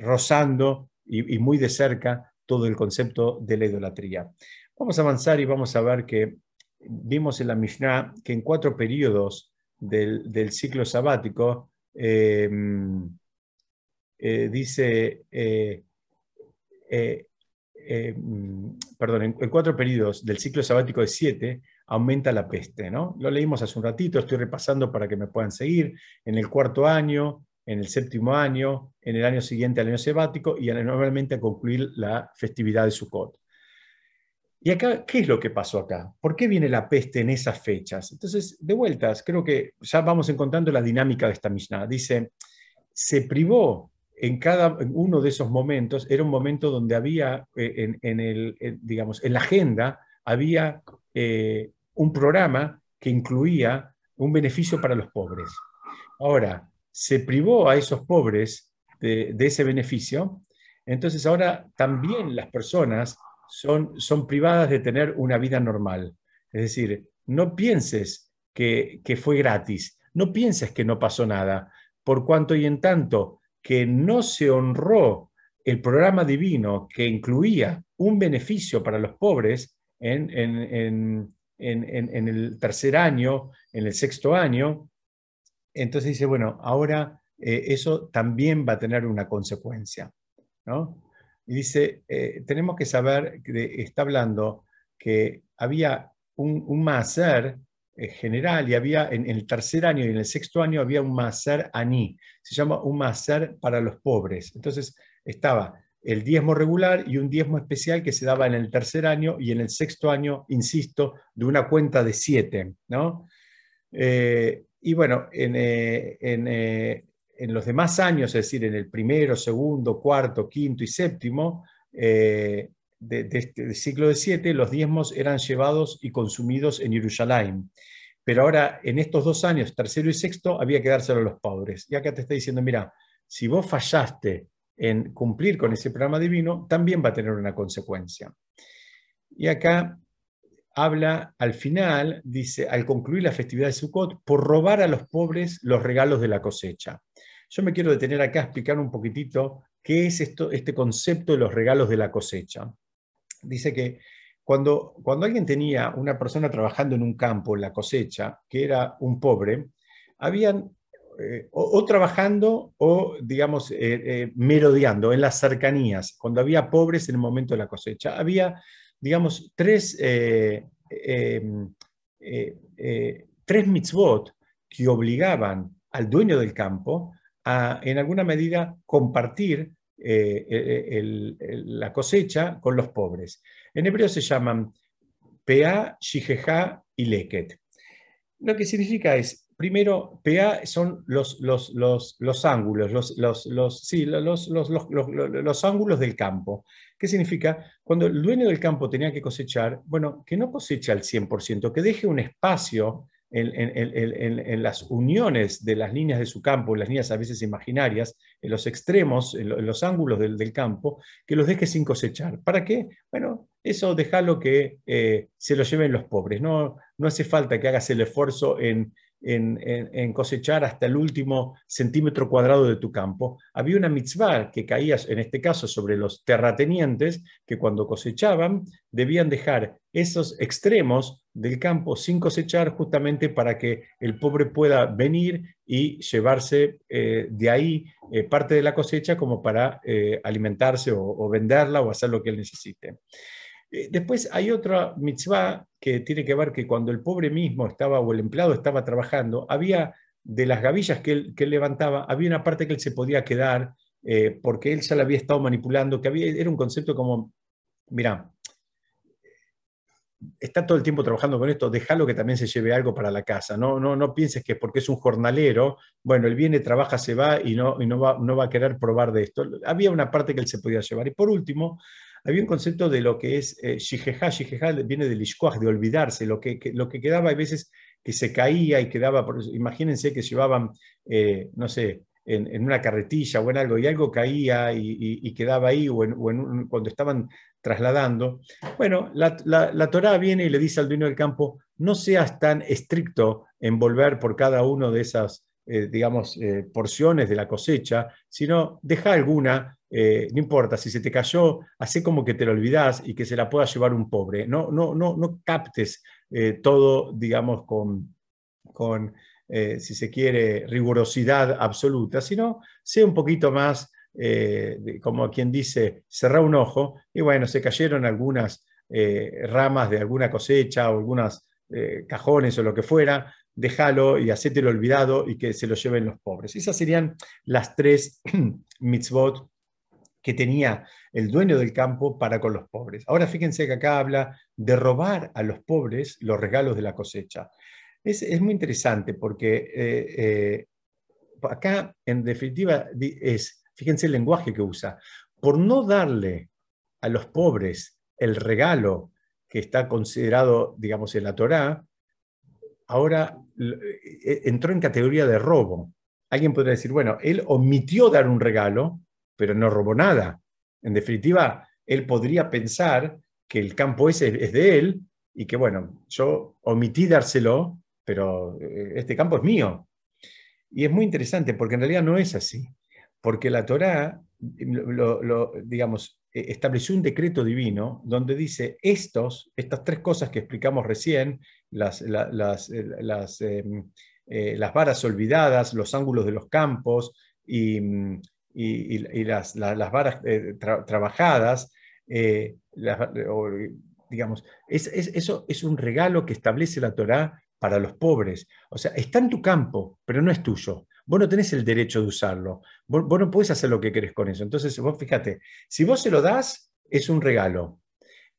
rozando y, y muy de cerca todo el concepto de la idolatría. Vamos a avanzar y vamos a ver que vimos en la Mishnah que en cuatro periodos del, ciclo sabático, em, eh, dice, eh, eh, em, perdón, en, cuatro periodos del ciclo sabático de siete, aumenta la peste. ¿no? Lo leímos hace un ratito, estoy repasando para que me puedan seguir. En el cuarto año, en el séptimo año, en el año siguiente al año sabático y nuevamente a concluir la festividad de Sukkot. ¿Y acá qué es lo que pasó acá? ¿Por qué viene la peste en esas fechas? Entonces, de vueltas, creo que ya vamos encontrando la dinámica de esta Mishnah. Dice, se privó en cada uno de esos momentos, era un momento donde había, eh, en, el, digamos, en la agenda, había eh, un programa que incluía un beneficio para los pobres. Ahora, se privó a esos pobres de ese beneficio, entonces ahora también las personas son, son privadas de tener una vida normal. Es decir, no pienses que, fue gratis, no pienses que no pasó nada, por cuanto y en tanto que no se honró el programa divino que incluía un beneficio para los pobres en, en, el tercer año, en el sexto año. Entonces dice, bueno, ahora eh, eso también va a tener una consecuencia. ¿no? Y dice, eh, tenemos que saber, que está hablando que había un, un eh, general y había en, el tercer año y en el sexto año había un máser aní, se llama un máser para los pobres. Entonces estaba el diezmo regular y un diezmo especial que se daba en el tercer año y en el sexto año, insisto, de una cuenta de siete. ¿no? Eh, y bueno, en, en, los demás años, es decir, en el primero, segundo, cuarto, quinto y séptimo de, este, del siglo de siete, los diezmos eran llevados y consumidos en Jerusalén. Pero ahora, en estos dos años, tercero y sexto, había que dárselo a los pobres. Y acá te está diciendo, mira, si vos fallaste en cumplir con ese programa divino, también va a tener una consecuencia. Y acá habla al final, dice, al concluir la festividad de Sukkot, por robar a los pobres los regalos de la cosecha. Yo me quiero detener acá a explicar un poquitito qué es esto, este concepto de los regalos de la cosecha. Dice que cuando, cuando alguien tenía una persona trabajando en un campo, en la cosecha, que era un pobre, habían eh, o, trabajando o, digamos, eh, eh, merodeando en las cercanías, cuando había pobres en el momento de la cosecha. Había, digamos, tres, em, tres mitzvot que obligaban al dueño del campo en alguna medida, compartir la cosecha con los pobres. En hebreo se llaman Pea, Shijeja y Leket. Lo que significa es primero, PA son los, los, los, ángulos, los, los, los, ángulos del campo. ¿Qué significa? Cuando el dueño del campo tenía que cosechar, bueno, que no coseche al 100%, que deje un espacio en, las uniones de las líneas de su campo, las líneas a veces imaginarias, en los extremos, en, los ángulos del, campo, que los deje sin cosechar. ¿Para qué? Bueno, eso déjalo que eh, se lo lleven los pobres. No, no hace falta que hagas el esfuerzo en en, cosechar hasta el último centímetro cuadrado de tu campo. Había una mitzvah que caía, en este caso, sobre los terratenientes, que cuando cosechaban debían dejar esos extremos del campo sin cosechar justamente para que el pobre pueda venir y llevarse eh, de ahí eh, parte de la cosecha como para eh, alimentarse o venderla o hacer lo que él necesite. Después hay otra mitzvah que tiene que ver que cuando el pobre mismo estaba o el empleado estaba trabajando, había de las gavillas que él, levantaba, había una parte que él se podía quedar porque él ya la había estado manipulando, que había, era un concepto como, mira, está todo el tiempo trabajando con esto, déjalo que también se lleve algo para la casa. No, no, no pienses que porque es un jornalero, bueno, él viene, trabaja, se va y no, y no, va, no va a querer probar de esto. Había una parte que él se podía llevar. Y por último, había un concepto de lo que es eh, shijeja viene del ishkuach, de olvidarse, lo que, lo que quedaba a veces que se caía y quedaba, imagínense que llevaban, eh, no sé, en, una carretilla o en algo, y algo caía y, quedaba ahí, o, cuando estaban trasladando. Bueno, la, la, Torá viene y le dice al dueño del campo, no seas tan estricto en volver por cada uno de esas, eh, digamos, porciones de la cosecha, sino deja alguna eh, no importa, si se te cayó, hace como que te lo olvidas y que se la pueda llevar un pobre. No, no, no, no captes eh, todo, digamos, con eh, si se quiere, rigurosidad absoluta, sino sea un poquito más, como quien dice, cerrar un ojo y bueno, se cayeron algunas ramas de alguna cosecha o algunos cajones o lo que fuera, déjalo y hacételo olvidado y que se lo lleven los pobres. Esas serían las tres mitzvot que tenía el dueño del campo para con los pobres. Ahora fíjense que acá habla de robar a los pobres los regalos de la cosecha. Es, muy interesante porque eh, eh, acá en definitiva es, fíjense el lenguaje que usa, por no darle a los pobres el regalo que está considerado, digamos, en la Torá, ahora eh, entró en categoría de robo. Alguien podría decir, bueno, él omitió dar un regalo, pero no robó nada. En definitiva, él podría pensar que el campo ese es de él y que, bueno, yo omití dárselo, pero eh, este campo es mío. Y es muy interesante porque en realidad no es así, porque la Torá, lo, digamos, eh, estableció un decreto divino donde dice estos, estas tres cosas que explicamos recién, las, las, las, em, las varas olvidadas, los ángulos de los campos y, y, las, varas trabajadas, digamos, es, eso es un regalo que establece la Torá para los pobres. O sea, está en tu campo, pero no es tuyo. Vos no tenés el derecho de usarlo. Vos, no podés hacer lo que querés con eso. Entonces, vos fíjate, si vos se lo das, es un regalo.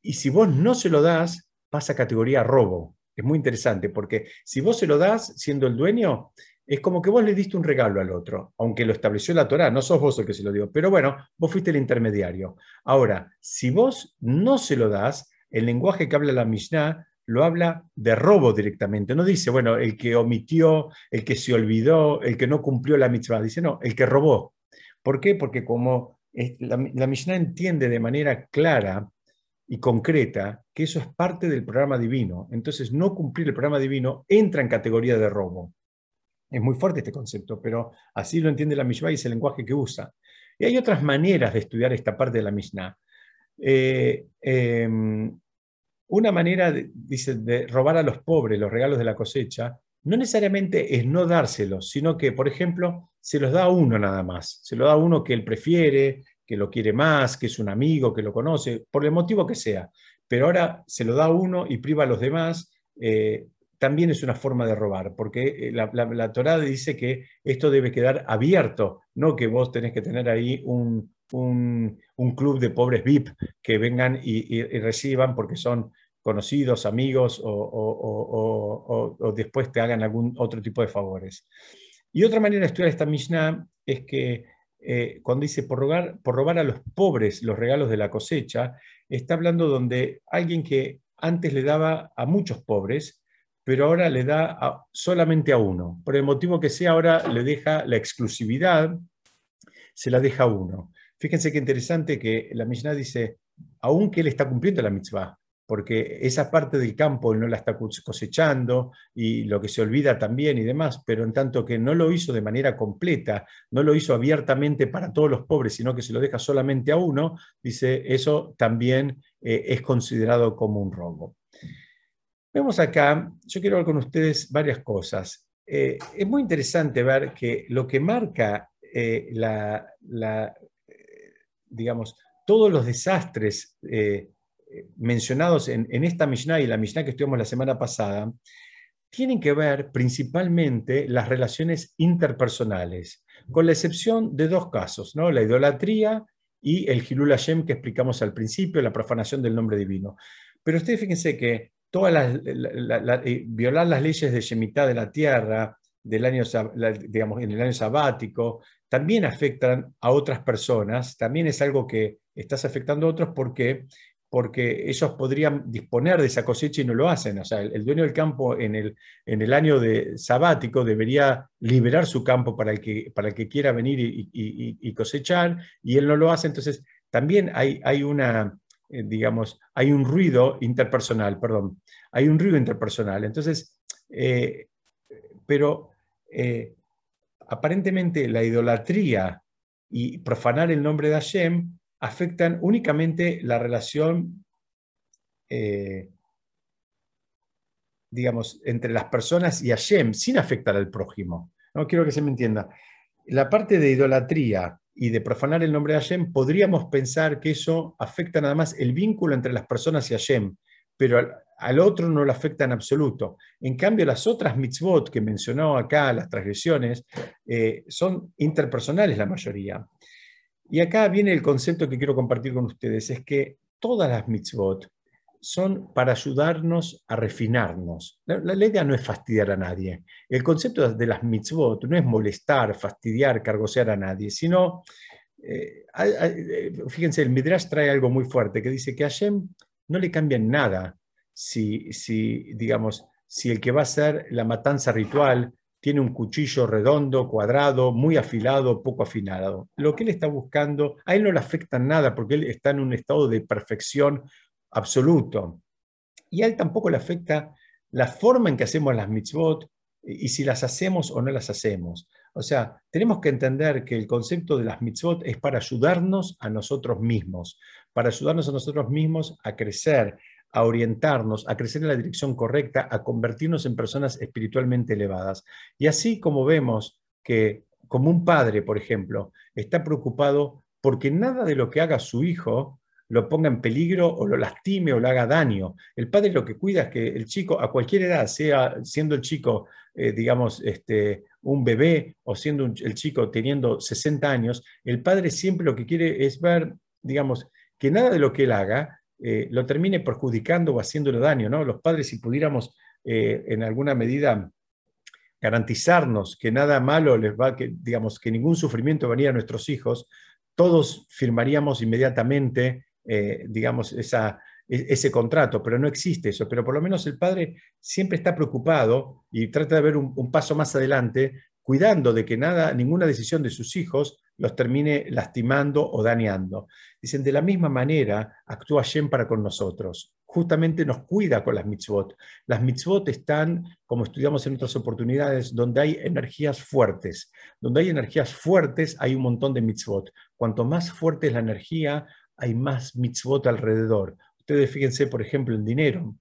Y si vos no se lo das, pasa a categoría robo. Es muy interesante, porque si vos se lo das siendo el dueño, es como que vos le diste un regalo al otro, aunque lo estableció la Torah, no sos vos el que se lo dio, pero bueno, vos fuiste el intermediario. Ahora, si vos no se lo das, el lenguaje que habla la Mishnah lo habla de robo directamente. No dice, bueno, el que omitió, el que se olvidó, el que no cumplió la mitzvah. Dice, no, el que robó. ¿Por qué? Porque como la, Mishnah entiende de manera clara y concreta que eso es parte del programa divino. Entonces, no cumplir el programa divino entra en categoría de robo. Es muy fuerte este concepto, pero así lo entiende la Mishnah y es el lenguaje que usa. Y hay otras maneras de estudiar esta parte de la Mishnah. Eh, em, una manera, dice, de robar a los pobres los regalos de la cosecha, no necesariamente es no dárselos, sino que, por ejemplo, se los da a uno nada más. Se lo da a uno que él prefiere, que lo quiere más, que es un amigo, que lo conoce, por el motivo que sea. Pero ahora se lo da a uno y priva a los demás, eh, también es una forma de robar, porque eh, la, la, Torá dice que esto debe quedar abierto, no que vos tenés que tener ahí un, un, club de pobres VIP que vengan y, reciban porque son conocidos, amigos o, después te hagan algún otro tipo de favores. Y otra manera de estudiar esta Mishnah es que eh, cuando dice por robar, por robar a los pobres los regalos de la cosecha, está hablando donde alguien que antes le daba a muchos pobres, pero ahora le da solamente a uno. Por el motivo que sea, ahora le deja la exclusividad, se la deja a uno. Fíjense qué interesante que la Mishnah dice, aunque él está cumpliendo la mitzvah, porque esa parte del campo él no la está cosechando y lo que se olvida también y demás, pero en tanto que no lo hizo de manera completa, no lo hizo abiertamente para todos los pobres, sino que se lo deja solamente a uno, dice, eso también eh, es considerado como un robo. Vemos acá, yo quiero ver con ustedes varias cosas. Eh, es muy interesante ver que lo que marca eh, la, digamos, todos los desastres eh, mencionados en, esta Mishnah y la Mishnah que estudiamos la semana pasada, tienen que ver principalmente las relaciones interpersonales, con la excepción de dos casos, ¿no? la idolatría y el Hilul Hashem que explicamos al principio, la profanación del nombre divino. Pero ustedes fíjense que todas las, eh, violar las leyes de Shemitah de la tierra, del año, digamos, en el año sabático, también afectan a otras personas, también es algo que estás afectando a otros porque, porque ellos podrían disponer de esa cosecha y no lo hacen. O sea, el, dueño del campo en el, en el año de sabático debería liberar su campo para el que, para el que quiera venir y, cosechar y él no lo hace. Entonces, también hay, hay una, eh, digamos, hay un ruido interpersonal, perdón, hay un ruido interpersonal. Entonces, eh, pero eh, aparentemente la idolatría y profanar el nombre de Hashem afectan únicamente la relación, eh, digamos, entre las personas y Hashem, sin afectar al prójimo. No quiero que se me entienda. La parte de idolatría y de profanar el nombre de Hashem, podríamos pensar que eso afecta nada más el vínculo entre las personas y Hashem, pero al, otro no lo afecta en absoluto. En cambio, las otras mitzvot que mencionó acá, las transgresiones, eh, son interpersonales la mayoría. Y acá viene el concepto que quiero compartir con ustedes, es que todas las mitzvot son para ayudarnos a refinarnos. La, idea no es fastidiar a nadie. El concepto de las mitzvot no es molestar, fastidiar, cargosear a nadie, sino, eh, eh, fíjense, el Midrash trae algo muy fuerte que dice que Hashem no le cambian nada si, si, digamos, si el que va a hacer la matanza ritual tiene un cuchillo redondo, cuadrado, muy afilado, poco afinado. Lo que él está buscando, a él no le afecta nada porque él está en un estado de perfección absoluto. Y a él tampoco le afecta la forma en que hacemos las mitzvot y si las hacemos o no las hacemos. O sea, tenemos que entender que el concepto de las mitzvot es para ayudarnos a nosotros mismos, para ayudarnos a nosotros mismos a crecer, a orientarnos, a crecer en la dirección correcta, a convertirnos en personas espiritualmente elevadas. Y así como vemos que, como un padre, por ejemplo, está preocupado porque nada de lo que haga su hijo lo ponga en peligro o lo lastime o le haga daño. El padre lo que cuida es que el chico, a cualquier edad, sea siendo el chico, eh, digamos, este, un bebé o siendo el chico teniendo 60 años, el padre siempre lo que quiere es ver, digamos, que nada de lo que él haga eh, lo termine perjudicando o haciéndole daño. ¿no? Los padres, si pudiéramos eh, en alguna medida garantizarnos que nada malo les va, que, digamos, que ningún sufrimiento venía a nuestros hijos, todos firmaríamos inmediatamente eh, digamos, e, ese contrato, pero no existe eso. Pero por lo menos el padre siempre está preocupado y trata de ver un, paso más adelante, cuidando de que nada, ninguna decisión de sus hijos los termine lastimando o dañando. Dicen, de la misma manera actúa Shem para con nosotros. Justamente nos cuida con las mitzvot. Las mitzvot están, como estudiamos en otras oportunidades, donde hay energías fuertes. Donde hay energías fuertes hay un montón de mitzvot. Cuanto más fuerte es la energía, hay más mitzvot alrededor. Ustedes fíjense, por ejemplo, el dinero.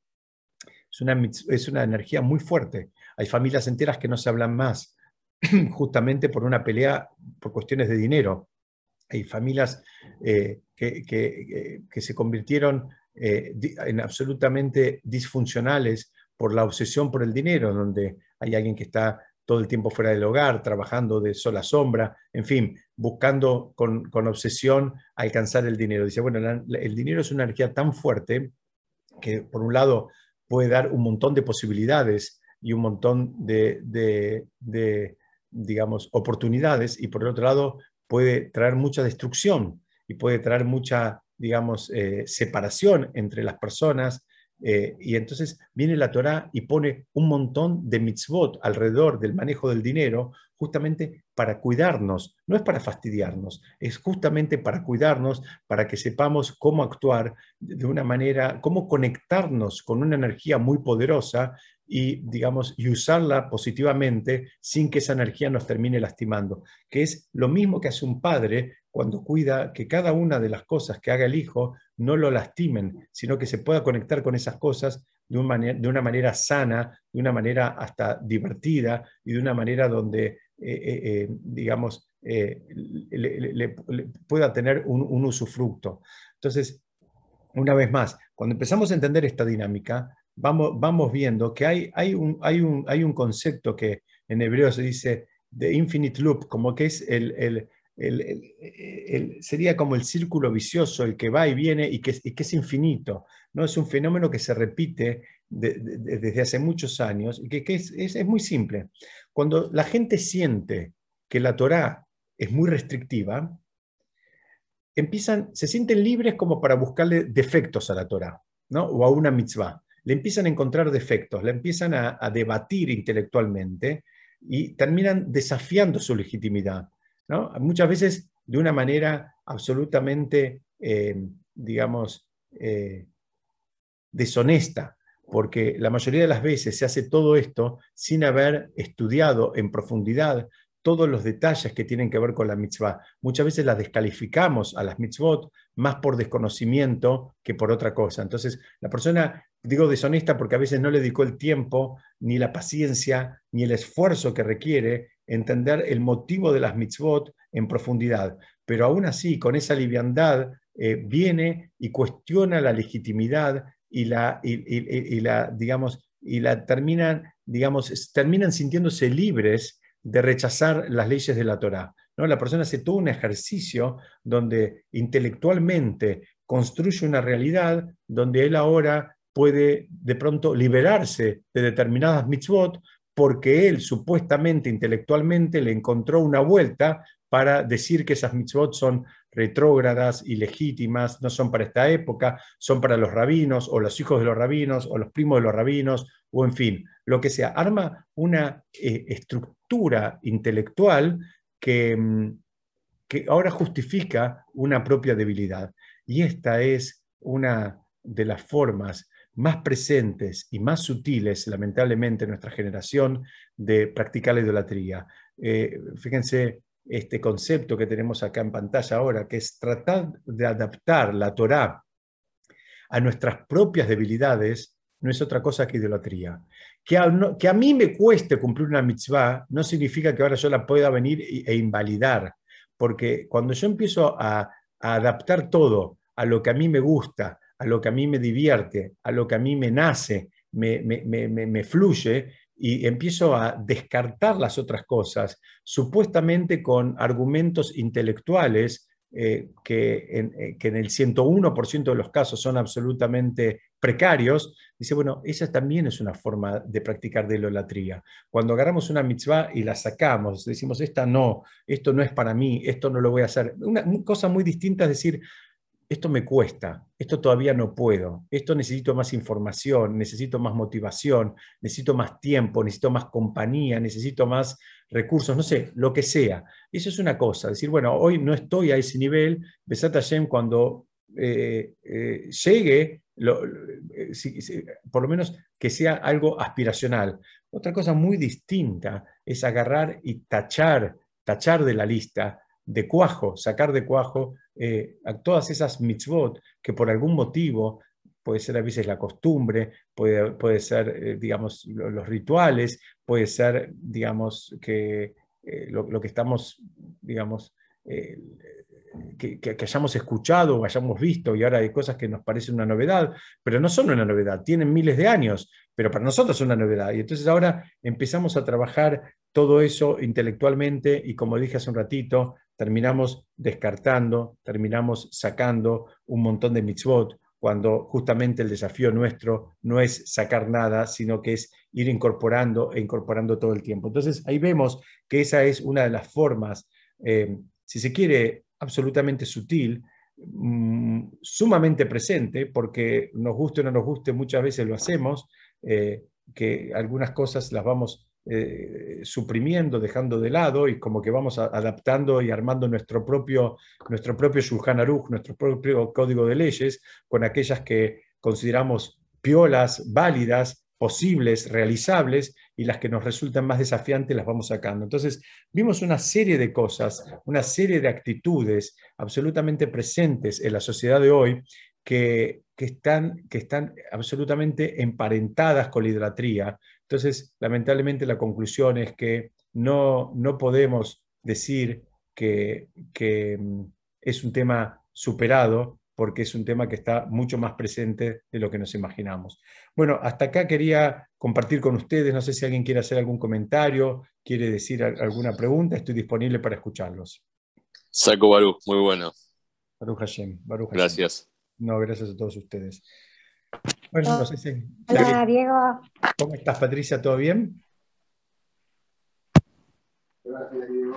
Es una, es una energía muy fuerte. Hay familias enteras que no se hablan más, justamente por una pelea por cuestiones de dinero. Hay familias eh, que, que, se convirtieron eh, en absolutamente disfuncionales por la obsesión por el dinero, donde hay alguien que está todo el tiempo fuera del hogar, trabajando de sola sombra, en fin, buscando con, obsesión alcanzar el dinero. Dice, bueno, el dinero es una energía tan fuerte que por un lado puede dar un montón de posibilidades y un montón de, digamos, oportunidades y por el otro lado puede traer mucha destrucción y puede traer mucha, digamos, eh, separación entre las personas eh, y entonces viene la Torá y pone un montón de mitzvot alrededor del manejo del dinero, justamente para cuidarnos, no es para fastidiarnos, es justamente para cuidarnos, para que sepamos cómo actuar de una manera, cómo conectarnos con una energía muy poderosa y, digamos, y usarla positivamente sin que esa energía nos termine lastimando, que es lo mismo que hace un padre cuando cuida que cada una de las cosas que haga el hijo no lo lastimen, sino que se pueda conectar con esas cosas de manera, de una manera sana, de una manera hasta divertida y de una manera donde, eh, eh, eh, digamos, le, pueda tener un, usufructo. Entonces, una vez más, cuando empezamos a entender esta dinámica, vamos, vamos viendo que hay, hay, un, hay, un, hay un concepto que en hebreo se dice de infinite loop, como que es el, sería como el círculo vicioso, el que va y viene y que, es infinito. ¿no? Es un fenómeno que se repite desde hace muchos años y que, es, muy simple. Cuando la gente siente que la Torá es muy restrictiva, empiezan, se sienten libres como para buscarle defectos a la Torá ¿no? o a una mitzvah. Le empiezan a encontrar defectos, le empiezan a debatir intelectualmente y terminan desafiando su legitimidad. Muchas veces de una manera absolutamente, eh, digamos, eh, deshonesta, porque la mayoría de las veces se hace todo esto sin haber estudiado en profundidad todos los detalles que tienen que ver con la mitzvah. Muchas veces las descalificamos a las mitzvot más por desconocimiento que por otra cosa. Entonces, la persona, digo deshonesta porque a veces no le dedicó el tiempo, ni la paciencia, ni el esfuerzo que requiere entender el motivo de las mitzvot en profundidad. Pero aún así, con esa liviandad, eh, viene y cuestiona la legitimidad y la, y, la digamos, y la terminan, digamos, terminan sintiéndose libres de rechazar las leyes de la Torá. ¿no? La persona hace todo un ejercicio donde intelectualmente construye una realidad donde él ahora puede de pronto liberarse de determinadas mitzvot porque él supuestamente, intelectualmente, le encontró una vuelta para decir que esas mitzvot son retrógradas, ilegítimas, no son para esta época, son para los rabinos o los hijos de los rabinos o los primos de los rabinos o en fin, lo que sea. Arma una eh, estructura intelectual que, mm, que ahora justifica una propia debilidad. Y esta es una de las formas más presentes y más sutiles, lamentablemente, en nuestra generación de practicar la idolatría. fíjense este concepto que tenemos acá en pantalla ahora, que es tratar de adaptar la Torá a nuestras propias debilidades, no es otra cosa que idolatría. Que a, que a mí me cueste cumplir una mitzvah no significa que ahora yo la pueda venir e invalidar, porque cuando yo empiezo a, adaptar todo a lo que a mí me gusta, a lo que a mí me divierte, a lo que a mí me nace, me, me fluye, y empiezo a descartar las otras cosas, supuestamente con argumentos intelectuales eh, que, en, eh, que, en, el 101% de los casos son absolutamente precarios, dice, bueno, esa también es una forma de practicar de idolatría. Cuando agarramos una mitzvah y la sacamos, decimos, esta no, esto no es para mí, esto no lo voy a hacer. Una cosa muy distinta es decir, esto me cuesta, esto todavía no puedo, esto necesito más información, necesito más motivación, necesito más tiempo, necesito más compañía, necesito más recursos, no sé, lo que sea. Eso es una cosa, decir, bueno, hoy no estoy a ese nivel, Besat Hashem cuando eh, eh, llegue, eh, por lo menos que sea algo aspiracional. Otra cosa muy distinta es agarrar y tachar, tachar de la lista de cuajo, sacar de cuajo todas esas mitzvot que por algún motivo, puede ser a veces la costumbre, puede, puede ser, digamos, los rituales, puede ser, digamos, que lo, que estamos, digamos, que, que, hayamos escuchado o hayamos visto y ahora hay cosas que nos parecen una novedad, pero no son una novedad, tienen miles de años, pero para nosotros es una novedad. Y entonces ahora empezamos a trabajar todo eso intelectualmente y como dije hace un ratito, terminamos descartando, terminamos sacando un montón de mitzvot, cuando justamente el desafío nuestro no es sacar nada, sino que es ir incorporando e incorporando todo el tiempo. Entonces ahí vemos que esa es una de las formas, eh, si se quiere, absolutamente sutil, mm, sumamente presente, porque nos guste o no nos guste, muchas veces lo hacemos, eh, que algunas cosas las vamos eh, suprimiendo, dejando de lado y como que vamos adaptando y armando nuestro propio, nuestro propio Aruch, nuestro propio código de leyes, con aquellas que consideramos piolas, válidas, posibles, realizables, y las que nos resultan más desafiantes las vamos sacando. Entonces, vimos una serie de cosas, una serie de actitudes absolutamente presentes en la sociedad de hoy que, que, están, que están absolutamente emparentadas con la idolatría, entonces, lamentablemente la conclusión es que no, no podemos decir que, mm, es un tema superado, porque es un tema que está mucho más presente de lo que nos imaginamos. Bueno, hasta acá quería compartir con ustedes, no sé si alguien quiere hacer algún comentario, quiere decir alguna pregunta, estoy disponible para escucharlos. Saco Baruch, muy bueno. Baruch Hashem, Baruch Hashem. Gracias. No, gracias a todos ustedes. Bueno, no sé si. Hola, Diego. ¿Cómo estás, Patricia? ¿Todo bien?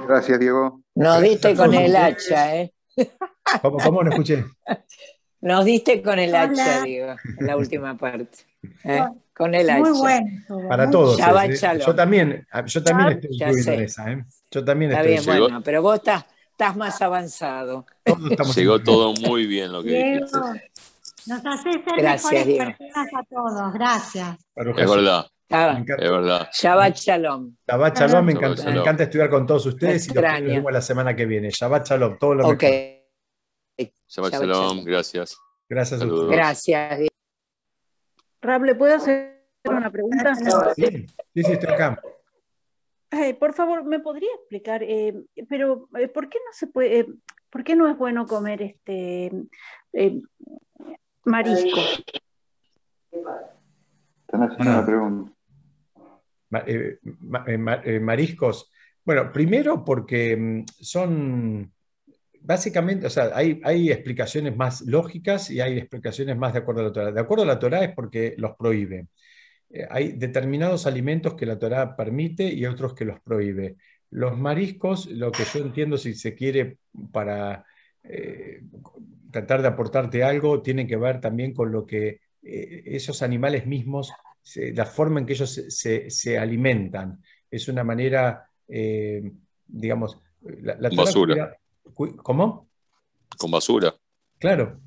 Gracias, Diego. Nos diste con el hacha, ¿eh? ¿Cómo, cómo no escuché? Nos diste con el hacha, Diego, en la última parte. ¿eh? Con el hacha. Muy bueno. Para todos. ¿eh? Yo también, yo también estoy incluido en esa. ¿eh? Yo también Está bien, bueno, pero vos estás, estás más avanzado. Llegó todo muy bien lo que dijiste. Nos hace ser Gracias, mejores personas a todos. Gracias. Es verdad. Es verdad. Shabbat Shalom. Shabbat Shalom, me encanta, estudiar con todos ustedes y lo vemos la semana que viene. Shabbat Shalom, todo lo okay. Shabbat, Shalom, gracias. Gracias a ustedes. Gracias. Rab, ¿le puedo hacer una pregunta? Sí, sí, sí estoy acá. por favor, ¿me podría explicar? Eh, pero, eh, ¿por qué no se puede, eh, por qué no es bueno comer este Marisco. Están haciendo una pregunta. Eh, eh, eh, mariscos. Bueno, primero porque mm, son básicamente, o sea, hay, explicaciones más lógicas y hay explicaciones más de acuerdo a la Torah. De acuerdo a la Torah es porque los prohíbe. hay determinados alimentos que la Torah permite y otros que los prohíbe. Los mariscos, lo que yo entiendo si se quiere para tratar de aportarte algo tiene que ver también con lo que esos animales mismos, la forma en que ellos se, alimentan. Es una manera, eh, digamos... La, Con basura. ¿Cómo? Con basura. Claro,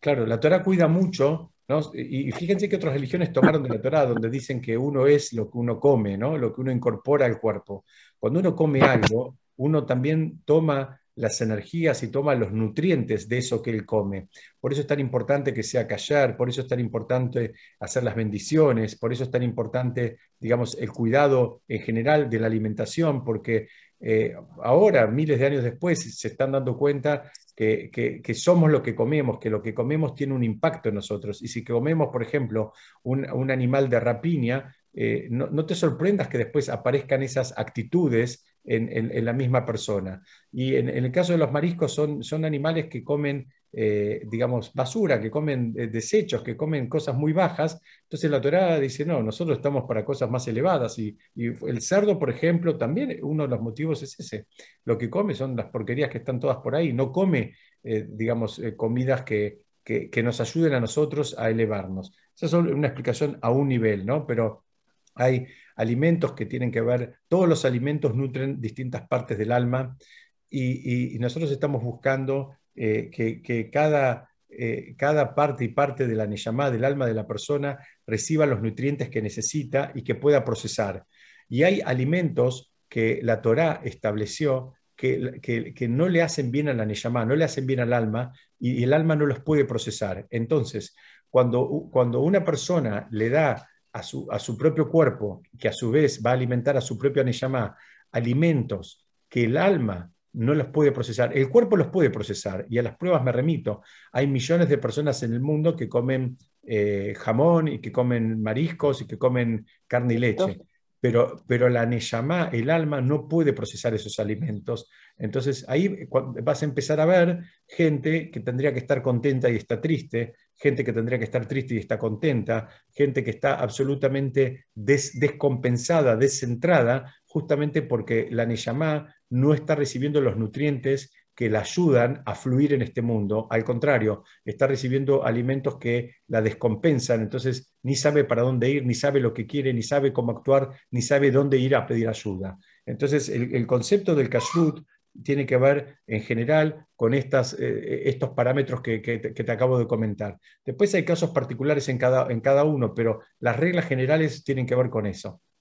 claro. La Torah cuida mucho Y fíjense que otras religiones tomaron de la Torah, donde dicen que uno es lo que uno come, ¿no? lo que uno incorpora al cuerpo. Cuando uno come algo, uno también toma las energías y toma los nutrientes de eso que él come. Por eso es tan importante que sea callar, por eso es tan importante hacer las bendiciones, por eso es tan importante, digamos, el cuidado en general de la alimentación, porque eh, ahora, miles de años después, se están dando cuenta que, somos lo que comemos, que lo que comemos tiene un impacto en nosotros. Y si comemos, por ejemplo, un, animal de rapiña, eh, no, te sorprendas que después aparezcan esas actitudes en, la misma persona. Y en, el caso de los mariscos son, son animales que comen, eh, digamos, basura, que comen eh, desechos, que comen cosas muy bajas. Entonces la Torá dice, no, nosotros estamos para cosas más elevadas. Y, el cerdo, por ejemplo, también uno de los motivos es ese. Lo que come son las porquerías que están todas por ahí. No come, eh, digamos, comidas que, que, que, nos ayuden a nosotros a elevarnos. Esa es una explicación a un nivel, ¿no? Pero hay alimentos que tienen que ver, todos los alimentos nutren distintas partes del alma y, nosotros estamos buscando eh, que, cada, eh, cada, parte y parte de la Neyamá, del alma de la persona, reciba los nutrientes que necesita y que pueda procesar. Y hay alimentos que la Torá estableció que, que, no le hacen bien a la Neyamá, no le hacen bien al alma y, el alma no los puede procesar. Entonces, cuando, cuando una persona le da a su, propio cuerpo, que a su vez va a alimentar a su propio Neyamá, alimentos que el alma no los puede procesar, el cuerpo los puede procesar, y a las pruebas me remito. Hay millones de personas en el mundo que comen eh, jamón y que comen mariscos y que comen carne y leche pero, pero la Neyamá, el alma, no puede procesar esos alimentos. Entonces ahí vas a empezar a ver gente que tendría que estar contenta y está triste, gente que tendría que estar triste y está contenta, gente que está absolutamente descompensada, descentrada, justamente porque la Neyamá no está recibiendo los nutrientes que la ayudan a fluir en este mundo. Al contrario, está recibiendo alimentos que la descompensan, entonces ni sabe para dónde ir, ni sabe lo que quiere, ni sabe cómo actuar, ni sabe dónde ir a pedir ayuda. Entonces, el, concepto del kashrut tiene que ver en general con estas, eh, estos parámetros que, te acabo de comentar. Después hay casos particulares en cada, en cada uno, pero las reglas generales tienen que ver con eso.